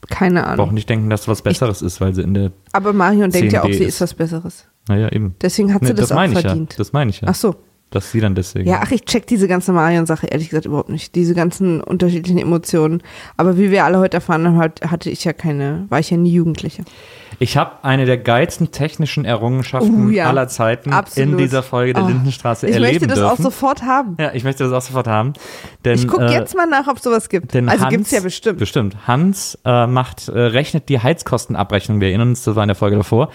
Keine Aber auch Ahnung. nicht denken, dass es was Besseres ist, weil sie in der, Aber Marion denkt ja auch, 10D sie ist. ist was Besseres. naja, eben. Deswegen hat sie Nee, das, auch ich verdient. ja. Das meine ich ja. Ach so. Dass sie dann deswegen. Ja, ach, ich check diese ganze Marion-Sache ehrlich gesagt überhaupt nicht. Diese ganzen unterschiedlichen Emotionen. Aber wie wir alle heute erfahren haben, hat- hatte ich ja keine, war ich ja nie Jugendliche. Ich habe eine der geilsten technischen Errungenschaften Uh, ja. aller Zeiten Absolut. in dieser Folge der Oh, Lindenstraße Ich erleben möchte das dürfen. auch sofort haben. ja, ich möchte das auch sofort haben. Denn, Ich gucke äh, jetzt mal nach, ob es sowas gibt. Denn Also Hans, gibt's ja bestimmt. Bestimmt. Hans äh, macht, äh, rechnet die Heizkostenabrechnung, wir erinnern uns, das war in der Folge davor,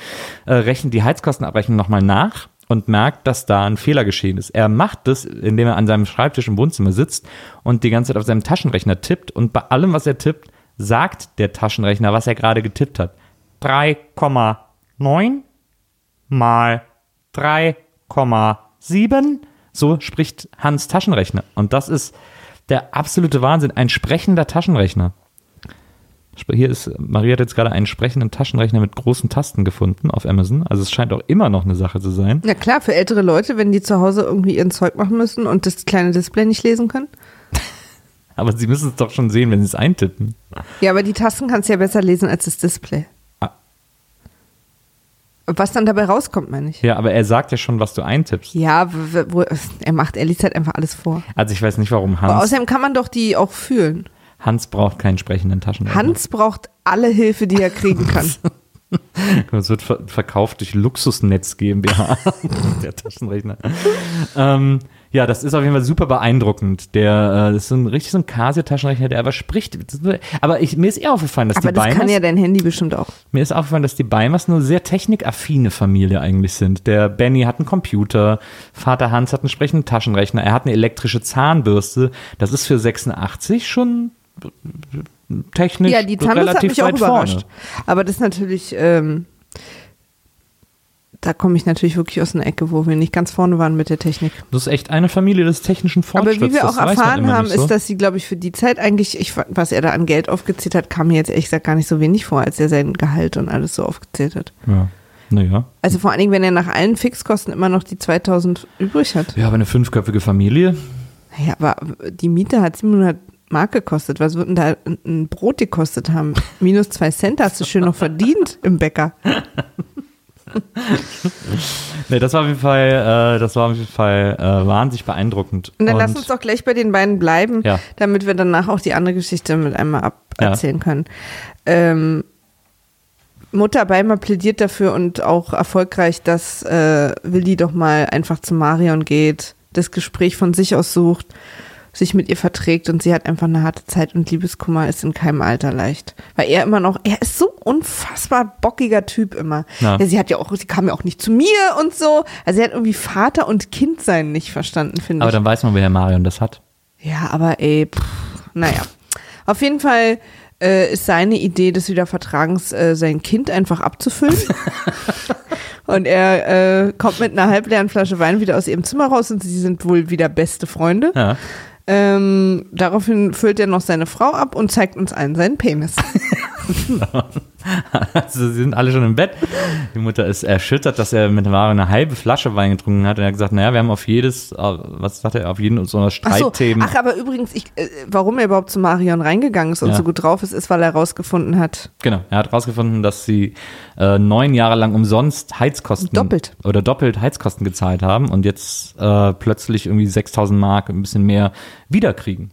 äh, rechnet die Heizkostenabrechnung nochmal nach und merkt, dass da ein Fehler geschehen ist. Er macht das, indem er an seinem Schreibtisch im Wohnzimmer sitzt und die ganze Zeit auf seinem Taschenrechner tippt und bei allem, was er tippt, sagt der Taschenrechner, was er gerade getippt hat. 3,9 mal 3,7. So spricht Hans Taschenrechner. Und das ist der absolute Wahnsinn. Ein sprechender Taschenrechner. Hier ist, Maria hat jetzt gerade einen sprechenden Taschenrechner mit großen Tasten gefunden auf Amazon. Also es scheint auch immer noch eine Sache zu sein. Ja klar, für ältere Leute, wenn die zu Hause irgendwie ihren Zeug machen müssen und das kleine Display nicht lesen können. [laughs] Aber sie müssen es doch schon sehen, wenn sie es eintippen. Ja, aber die Tasten kannst du ja besser lesen als das Display. Ah. Was dann dabei rauskommt, meine ich. Ja, aber er sagt ja schon, was du eintippst. Ja, er macht, er liest halt einfach alles vor. Also ich weiß nicht, warum Aber Hans, außerdem kann man doch die auch fühlen. Hans braucht keinen sprechenden Taschenrechner. Hans braucht alle Hilfe, die er kriegen kann. [laughs] Es wird ver verkauft durch Luxusnetz GmbH, [laughs] der Taschenrechner. ähm, ja, das ist auf jeden Fall super beeindruckend. Der, äh, das ist so ein richtig so ein Casio-Taschenrechner, der aber spricht. Aber ich, mir ist eher aufgefallen, dass Aber die das kann Beimers, ja dein Handy bestimmt auch. mir ist aufgefallen, dass die Beimers eine sehr technikaffine Familie eigentlich sind. Der Benny hat einen Computer, Vater Hans hat einen sprechenden Taschenrechner, er hat eine elektrische Zahnbürste. Das ist für 86 schon technisch Ja, die hat relativ mich auch weit überrascht. vorne. Aber das ist natürlich, ähm, da komme ich natürlich wirklich aus einer Ecke, wo wir nicht ganz vorne waren mit der Technik. Das ist echt eine Familie des technischen Aber Fortschritts. wie wir das auch erfahren haben, so. ist, dass sie, glaube ich, für die Zeit eigentlich, ich, was er da an Geld aufgezählt hat, kam mir jetzt ehrlich gesagt gar nicht so wenig vor, als er sein Gehalt und alles so aufgezählt hat. Ja. Naja. Also vor allen Dingen, wenn er nach allen Fixkosten immer noch die 2000 übrig hat. Ja, aber eine fünfköpfige Familie. Naja, aber die Miete hat 700 Mark gekostet. Was wird denn da ein- Brot gekostet haben? Minus zwei Cent hast du schön noch verdient im Bäcker. Nee, das war auf jeden Fall, äh, das war auf jeden Fall äh, wahnsinnig beeindruckend. Und dann Und lass uns doch gleich bei den beiden bleiben, Ja. damit wir danach auch die andere Geschichte mit einmal ab Ja. erzählen können. Ähm, Mutter Beimer plädiert dafür und auch erfolgreich, dass äh, Willi doch mal einfach zu Marion geht, das Gespräch von sich aus sucht, sich mit ihr verträgt und sie hat einfach eine harte Zeit und Liebeskummer ist in keinem Alter leicht. Weil er immer noch, er ist so unfassbar bockiger Typ immer. Ja. Ja, sie hat ja auch, sie kam ja auch nicht zu mir und so. Also sie hat irgendwie Vater und Kind sein nicht verstanden, finde aber ich. dann weiß man, wer Marion das hat. Ja, aber ey, pff, naja. Auf jeden Fall äh, ist seine Idee des Wiedervertragens, äh, sein Kind einfach abzufüllen. [laughs] und er äh, kommt mit einer halbleeren Flasche Wein wieder aus ihrem Zimmer raus und sie sind wohl wieder beste Freunde. Ja. Ähm, daraufhin füllt er noch seine Frau ab und zeigt uns allen seinen Penis. [laughs] [laughs] Also sie sind alle schon im Bett. Die Mutter ist erschüttert, dass er mit Marion eine halbe Flasche Wein getrunken hat. Und er hat gesagt, naja, wir haben auf jedes, äh, was sagt er, auf jeden unserer Ach so, Streitthemen. ach, aber übrigens, ich, äh, warum er überhaupt zu Marion reingegangen ist und Ja. so gut drauf ist, ist, weil er rausgefunden hat, Genau, er hat herausgefunden, dass sie äh, neun Jahre lang umsonst Heizkosten Doppelt. oder doppelt Heizkosten gezahlt haben und jetzt äh, plötzlich irgendwie 6000 Mark, ein bisschen mehr wiederkriegen.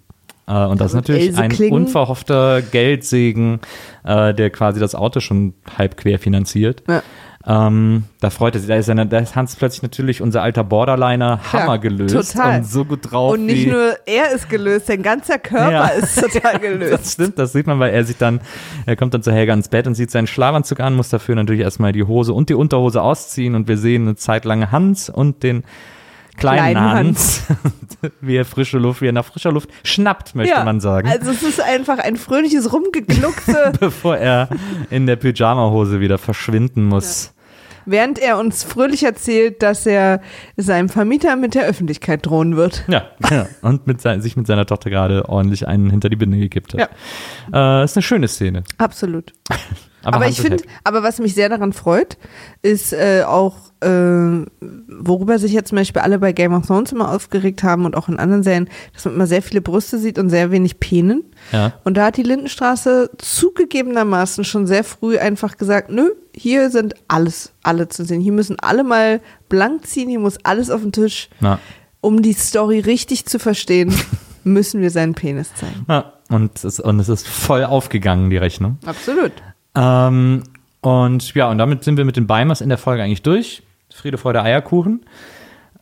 Äh, und das ist natürlich Else ein klingen. unverhoffter Geldsegen, äh, der quasi das Auto schon halb quer finanziert. Ja. Ähm, da freut er sich. Da ist, er, da ist Hans plötzlich natürlich unser alter Borderliner Hammer gelöst total. und so gut drauf. Und nicht nur er ist gelöst, sein ganzer Körper Ja. ist total [laughs] gelöst. Das stimmt, das sieht man, weil er sich dann, er kommt dann zu Helga ins Bett und sieht seinen Schlafanzug an, muss dafür natürlich erstmal die Hose und die Unterhose ausziehen und wir sehen eine Zeit lang Hans und den kleinen, Kleinen Hans, [laughs] wie er frische Luft, wie er nach frischer Luft schnappt, möchte man sagen. Also es ist einfach ein fröhliches Rumgegluckse, [laughs] bevor er in der Pyjama-Hose wieder verschwinden muss. während er uns fröhlich erzählt, dass er seinem Vermieter mit der Öffentlichkeit drohen wird. Ja, ja. und mit sein, sich mit seiner Tochter gerade ordentlich einen hinter die Binde gekippt hat. Äh, ist eine schöne Szene. Absolut. [laughs] Aber, Aber, ich ist finde, aber was mich sehr daran freut, ist äh, auch, äh, worüber sich jetzt zum Beispiel alle bei Game of Thrones immer aufgeregt haben und auch in anderen Serien, dass man immer sehr viele Brüste sieht und sehr wenig Penen. Ja. Und da hat die Lindenstraße zugegebenermaßen schon sehr früh einfach gesagt, nö, hier sind alles, alle zu sehen. Hier müssen alle mal blank ziehen, hier muss alles auf den Tisch. Na, Um die Story richtig zu verstehen, [laughs] müssen wir seinen Penis zeigen. ja. Und, es, und es ist voll aufgegangen, die Rechnung. Absolut. Ähm, und ja, und damit sind wir mit den Beimers in der Folge eigentlich durch. Friede, Freude, Eierkuchen.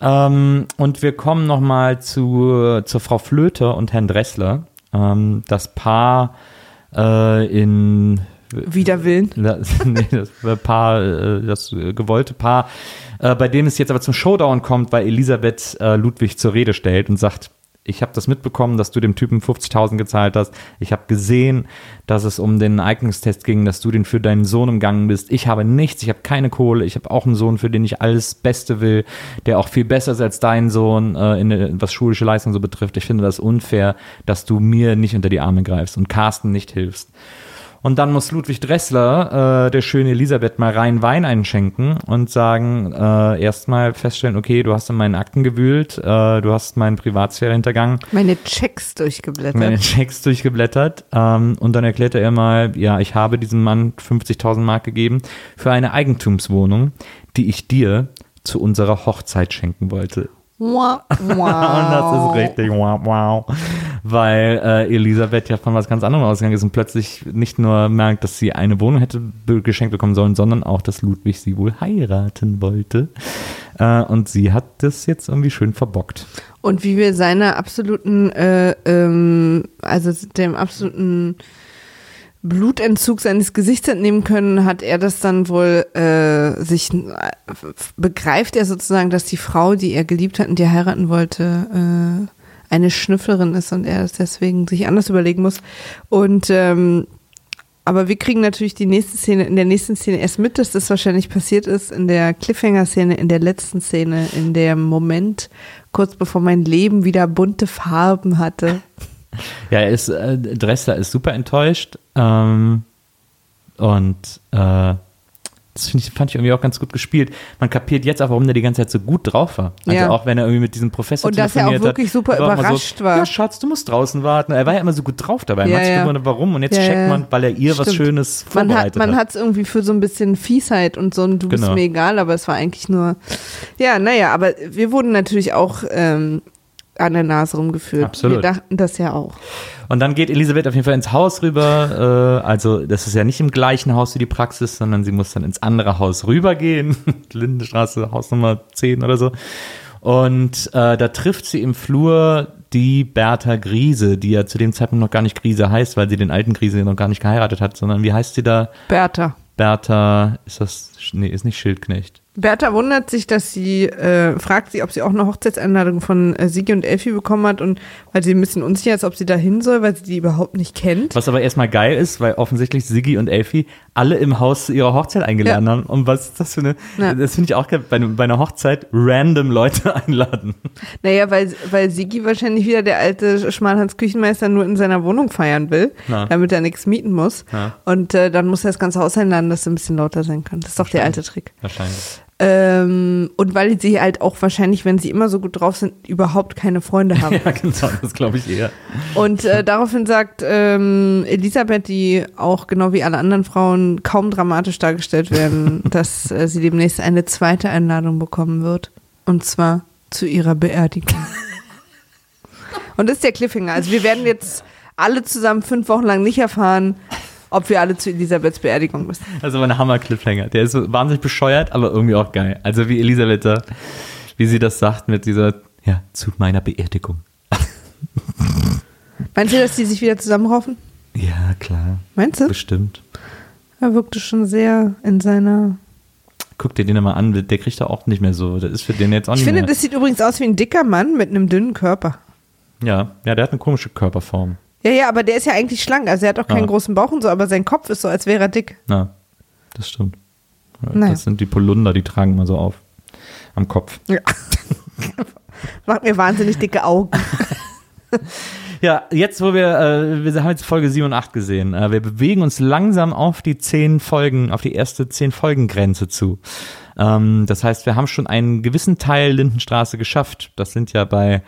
Ähm, und wir kommen nochmal zu, zur Frau Flöter und Herrn Dressler. Ähm, das Paar äh, in Wider Willen. [laughs] das, nee, das Paar, äh, das äh, gewollte Paar, äh, bei dem es jetzt aber zum Showdown kommt, weil Elisabeth Ludwig zur Rede stellt und sagt, ich habe das mitbekommen, dass du dem Typen 50.000 gezahlt hast. Ich habe gesehen, dass es um den Eignungstest ging, dass du den für deinen Sohn umgangen bist. Ich habe nichts, ich habe keine Kohle. Ich habe auch einen Sohn, für den ich alles Beste will, der auch viel besser ist als dein Sohn, äh, in, was schulische Leistung so betrifft. Ich finde das unfair, dass du mir nicht unter die Arme greifst und Carsten nicht hilfst. Und dann muss Ludwig Dressler äh, der schönen Elisabeth mal rein Wein einschenken und sagen, äh, erstmal feststellen, okay, du hast in meinen Akten gewühlt, äh, du hast meine Privatsphäre hintergangen, Meine Checks durchgeblättert. meine Checks durchgeblättert ähm, und dann erklärte er mal, ja, ich habe diesem Mann 50.000 Mark gegeben für eine Eigentumswohnung, die ich dir zu unserer Hochzeit schenken wollte. Wow. [laughs] Und das ist richtig wow, wow. Weil äh, Elisabeth ja von was ganz anderem ausgegangen ist und plötzlich nicht nur merkt, dass sie eine Wohnung hätte geschenkt bekommen sollen, sondern auch, dass Ludwig sie wohl heiraten wollte. Äh, und sie hat das jetzt irgendwie schön verbockt. Und wie wir seiner absoluten, äh, ähm, also dem absoluten Blutentzug seines Gesichts entnehmen können, hat er das dann wohl äh, sich äh, begreift er sozusagen, dass die Frau, die er geliebt hat und die er heiraten wollte, äh, eine Schnüfflerin ist und er es deswegen sich anders überlegen muss. Und ähm, aber wir kriegen natürlich die nächste Szene, in der nächsten Szene erst mit, dass das wahrscheinlich passiert ist, in der Cliffhanger-Szene, in der letzten Szene, in dem Moment, kurz bevor mein Leben wieder bunte Farben hatte. [laughs] Ja, er ist, äh, Dressler ist super enttäuscht. Ähm, und äh, das ich, fand ich irgendwie auch ganz gut gespielt. Man kapiert jetzt auch, warum der die ganze Zeit so gut drauf war. Also Ja. auch wenn er irgendwie mit diesem Professor Und dass er auch wirklich hat, super war überrascht so, war. Ja, Schatz, du musst draußen warten. Er war ja immer so gut drauf dabei. Man Ja, hat sich gewundert, warum. Und jetzt checkt man, weil er ihr was Stimmt. Schönes Man hat vorbereitet man hat. es irgendwie für so ein bisschen Fiesheit und so und du bist Genau. mir egal, aber es war eigentlich nur, ja, naja, aber wir wurden natürlich auch ähm, an der Nase rumgeführt. Absolut. Wir dachten das ja auch. Und dann geht Elisabeth auf jeden Fall ins Haus rüber. Äh, also das ist ja nicht im gleichen Haus wie die Praxis, sondern sie muss dann ins andere Haus rübergehen. [laughs] Lindenstraße, Haus Nummer 10 oder so. Und äh, da trifft sie im Flur die Bertha Griese, die ja zu dem Zeitpunkt noch gar nicht Griese heißt, weil sie den alten Griese noch gar nicht geheiratet hat, sondern wie heißt sie da? Bertha. Bertha, ist das, nee, ist nicht Schildknecht. Bertha wundert sich, dass sie, äh, fragt sie, ob sie auch eine Hochzeitseinladung von äh, Sigi und Elfi bekommen hat und weil sie ein bisschen unsicher ist, ob sie da hin soll, weil sie die überhaupt nicht kennt. Was aber erstmal geil ist, weil offensichtlich Siggi und Elfi alle im Haus zu ihrer Hochzeit eingeladen Ja. haben. Und was ist das für eine, Ja. das finde ich auch geil, bei, bei einer Hochzeit random Leute [laughs] einladen. Naja, weil, weil Sigi wahrscheinlich wieder der alte Schmalhans Küchenmeister nur in seiner Wohnung feiern will, Ja. damit er nichts mieten muss. Ja. Und äh, dann muss er das ganze Haus einladen, dass er ein bisschen lauter sein kann. Das ist doch der alte Trick. Wahrscheinlich. Ähm, und weil sie halt auch wahrscheinlich, wenn sie immer so gut drauf sind, überhaupt keine Freunde haben. [laughs] Ja, genau, das glaube ich eher. Und äh, [laughs] daraufhin sagt ähm, Elisabeth, die auch genau wie alle anderen Frauen kaum dramatisch dargestellt werden, [laughs] dass äh, sie demnächst eine zweite Einladung bekommen wird. Und zwar zu ihrer Beerdigung. Und das ist der Cliffhanger. Also wir werden jetzt alle zusammen fünf Wochen lang nicht erfahren, ob wir alle zu Elisabeths Beerdigung müssen. Also mein Hammer-Cliffhanger. Der ist so wahnsinnig bescheuert, aber irgendwie auch geil. Also wie Elisabeth da, wie sie das sagt mit dieser, ja, zu meiner Beerdigung. [laughs] Meinst du, dass die sich wieder zusammenraufen? Ja, klar. Meinst du? Bestimmt. Er wirkte schon sehr in seiner. Guck dir den mal an, der kriegt da auch nicht mehr so. Das ist für den jetzt auch Ich nicht finde, mehr. das sieht übrigens aus wie ein dicker Mann mit einem dünnen Körper. ja, ja, der hat eine komische Körperform. Ja, ja, aber der ist ja eigentlich schlank. Also er hat auch keinen Ah. großen Bauch und so, aber sein Kopf ist so, als wäre er dick. Ja, das stimmt. Ja, Naja. Das sind die Polunder, die tragen mal so auf. Am Kopf. Ja. [laughs] Macht mir wahnsinnig dicke Augen. [laughs] [laughs] Ja, jetzt, wo wir, äh, wir haben jetzt Folge 7 und 8 gesehen. Äh, wir bewegen uns langsam auf die 10 Folgen, auf die erste 10 Folgen Grenze zu. Ähm, das heißt, wir haben schon einen gewissen Teil Lindenstraße geschafft. Das sind ja bei,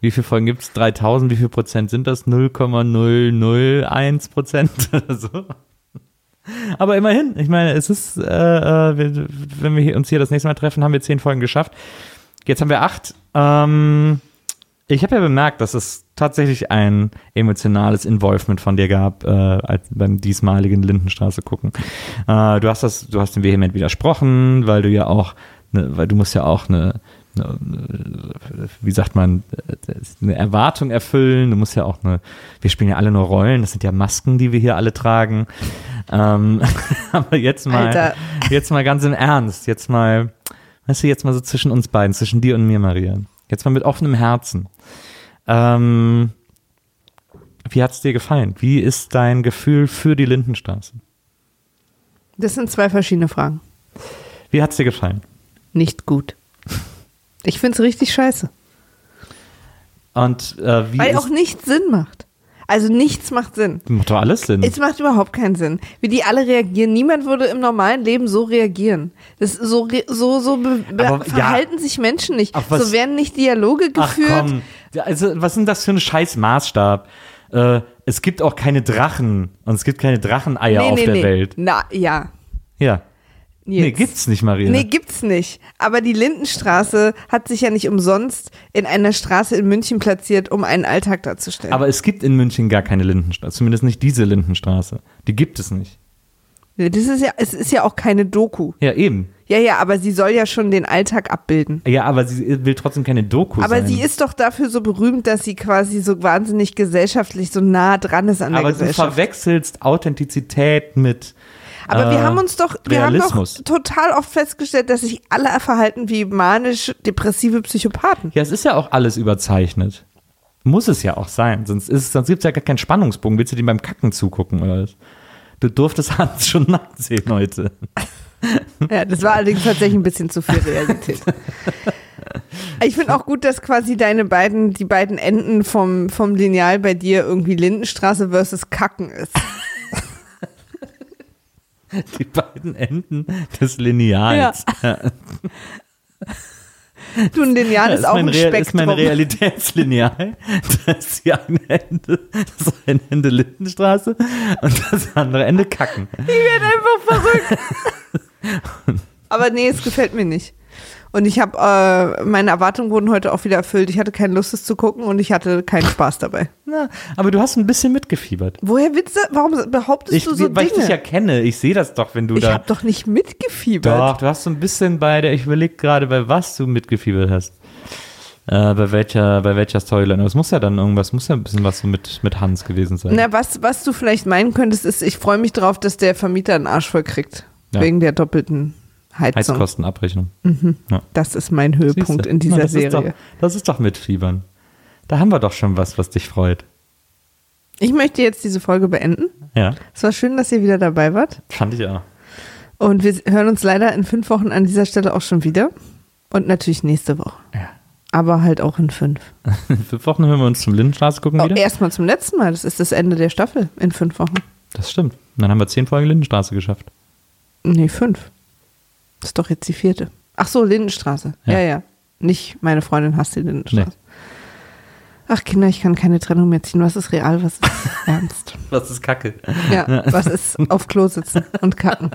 wie viele Folgen gibt's? 3000, wie viel Prozent sind das? 0,001 Prozent [laughs] oder so. Aber immerhin, ich meine, es ist, äh, äh, wenn wir uns hier das nächste Mal treffen, haben wir 10 Folgen geschafft. Jetzt haben wir 8. Ähm, ich habe ja bemerkt, dass es tatsächlich ein emotionales Involvement von dir gab, äh, als beim diesmaligen Lindenstraße gucken. Äh, du hast das, du hast dem vehement widersprochen, weil du ja auch, ne, weil du musst ja auch eine, wie sagt man, äh, eine Erwartung erfüllen. Du musst ja auch eine, wir spielen ja alle nur Rollen, das sind ja Masken, die wir hier alle tragen. Ähm, [laughs] aber jetzt mal, Alter. jetzt mal ganz im Ernst, jetzt mal, weißt du, jetzt mal so zwischen uns beiden, zwischen dir und mir, Maria. Jetzt mal mit offenem Herzen. Ähm, wie hat's dir gefallen? Wie ist dein Gefühl für die Lindenstraße? Das sind zwei verschiedene Fragen. Wie hat's dir gefallen? Nicht gut. Ich finde es richtig scheiße. Und äh, wie Weil auch nichts Sinn macht. Also nichts macht Sinn. macht doch alles Sinn. Es macht überhaupt keinen Sinn. Wie die alle reagieren. Niemand würde im normalen Leben so reagieren. Das so, so, so be be Aber, ja. verhalten sich Menschen nicht. Ach, was- so werden nicht Dialoge Ach geführt. komm, Ja, also was sind das für ein scheiß Maßstab? Äh, es gibt auch keine Drachen und es gibt keine Dracheneier auf der Welt. Na, ja. Ja. Nee, Nils. gibt's nicht, Maria. Nee, gibt's nicht. Aber die Lindenstraße hat sich ja nicht umsonst in einer Straße in München platziert, um einen Alltag darzustellen. Aber es gibt in München gar keine Lindenstraße, zumindest nicht diese Lindenstraße. Die gibt es nicht. das ist ja, es ist ja auch keine Doku. Ja, eben. Ja, ja, aber sie soll ja schon den Alltag abbilden. Ja, aber sie will trotzdem keine Doku Aber sein. sie ist doch dafür so berühmt, dass sie quasi so wahnsinnig gesellschaftlich so nah dran ist an der aber du Gesellschaft. verwechselst Authentizität mit Aber wir äh, haben uns doch, wir haben Realismus. doch total oft festgestellt, dass sich alle verhalten wie manisch-depressive Psychopathen. Ja, es ist ja auch alles überzeichnet. Muss es ja auch sein, sonst, ist, sonst gibt es ja gar keinen Spannungsbogen. Willst du dem beim Kacken zugucken oder was? Du durftest [laughs] Hans schon nackt sehen heute. [laughs] Ja, das war allerdings tatsächlich ein bisschen zu viel Realität. [laughs] Ich finde auch gut, dass quasi deine beiden, die beiden Enden vom, vom Lineal bei dir irgendwie Lindenstraße versus Kacken ist. [laughs] Die beiden Enden des Lineals. Ja. [laughs] Du, ein Lineal Das ist auch ein Real, ist mein Spektrum. Realitätslineal. Das ist die eine Ende, das eine Ende Lindenstraße und das andere Ende Kacken. Ich werde einfach verrückt. Aber nee, es gefällt mir nicht. Und ich habe, äh, meine Erwartungen wurden heute auch wieder erfüllt. Ich hatte keine Lust, es zu gucken und ich hatte keinen Spaß dabei. Na, aber du hast ein bisschen mitgefiebert. Woher Witze? Warum behauptest Ich, du so weil ich dich ja Dinge? kenne, ich sehe das doch, wenn du Ich da. habe doch nicht mitgefiebert. Doch, du hast so ein bisschen bei der, ich überlege gerade, bei was du mitgefiebert hast. Äh, bei welcher, bei welcher Storyline. Aber es muss ja dann irgendwas, muss ja ein bisschen was mit, mit Hans gewesen sein. Na, was, was du vielleicht meinen könntest, ist, ich freue mich drauf, dass der Vermieter einen Arsch voll kriegt. Ja. Wegen der doppelten Heizung. Heizkostenabrechnung. Das ist mein Höhepunkt Siehste? in dieser Na, das Serie. Ist doch, das ist doch mitfiebern. Da haben wir doch schon was, was dich freut. Ich möchte jetzt diese Folge beenden. Ja, Es war schön, dass ihr wieder dabei wart. fand ich auch. Und wir hören uns leider in fünf Wochen an dieser Stelle auch schon wieder. Und natürlich nächste Woche. Ja. Aber halt auch in fünf. In [laughs] fünf Wochen hören wir uns zum Lindenstraße gucken Oh, wieder. Erstmal zum letzten Mal. Das ist das Ende der Staffel in fünf Wochen. Das stimmt. Und dann haben wir zehn Folgen Lindenstraße geschafft. Nee, fünf. Das ist doch jetzt die vierte. Ach so, Lindenstraße. Ja, Ja. ja. Nicht meine Freundin hasst die Lindenstraße. Nee. Ach Kinder, ich kann keine Trennung mehr ziehen. Was ist real, was ist [laughs] ernst? Das ist Kacke. Ja, was ist auf Klo sitzen und kacken?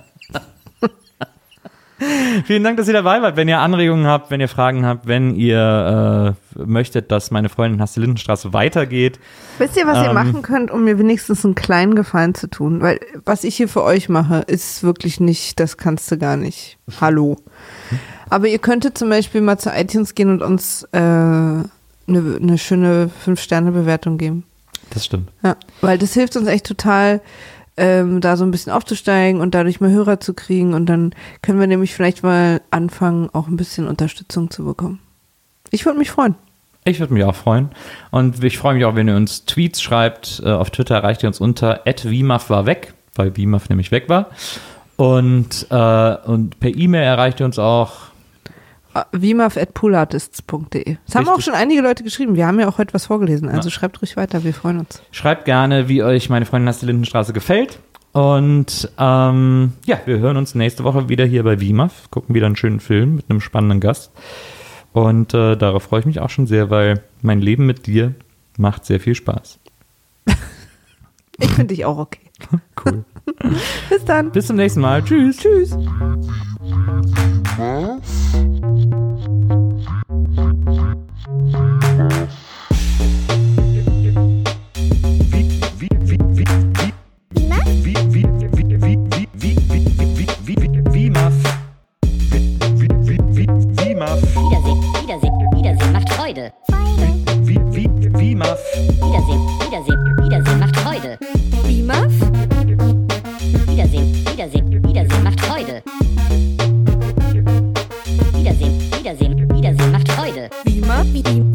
[laughs] Vielen Dank, dass ihr dabei wart. Wenn ihr Anregungen habt, wenn ihr Fragen habt, wenn ihr äh, möchtet, dass meine Freundin Hasse Lindenstraße weitergeht. Wisst ihr, was ihr Ähm. machen könnt, um mir wenigstens einen kleinen Gefallen zu tun? Weil was ich hier für euch mache, ist wirklich nicht, das kannst du gar nicht. Hallo. Aber ihr könntet zum Beispiel mal zu iTunes gehen und uns äh, eine ne schöne 5-Sterne-Bewertung geben. Das stimmt. Ja, weil das hilft uns echt total, ähm, da so ein bisschen aufzusteigen und dadurch mehr Hörer zu kriegen. Und dann können wir nämlich vielleicht mal anfangen, auch ein bisschen Unterstützung zu bekommen. Ich würde mich freuen. Ich würde mich auch freuen. Und ich freue mich auch, wenn ihr uns Tweets schreibt. Äh, Auf Twitter erreicht ihr uns unter @wimaf war weg, weil Wimaf nämlich weg war. Und, äh, und per E-Mail erreicht ihr uns auch. wimaf.poolartists.de. Das haben auch schon einige Leute geschrieben. Wir haben ja auch heute was vorgelesen. Also schreibt ruhig weiter, wir freuen uns. Schreibt gerne, wie euch meine Freundin Hasse Lindenstraße gefällt. Und ähm, ja, wir hören uns nächste Woche wieder hier bei WIMAF, gucken wieder einen schönen Film mit einem spannenden Gast. Und äh, darauf freue ich mich auch schon sehr, weil mein Leben mit dir macht sehr viel Spaß. [laughs] Ich finde dich auch okay. [laughs] Cool. Bis dann. Bis zum nächsten Mal. Tschüss. Tschüss. Wiedersehen, Wiedersehen, Wiedersehen macht Freude. Wiedersehen, Wiedersehen, Wiedersehen Wiedersehen, Wiedersehen, macht Freude. Wiedersehen, Wiedersehen, Wiedersehen macht Freude. Bimaf, Bi- Bi-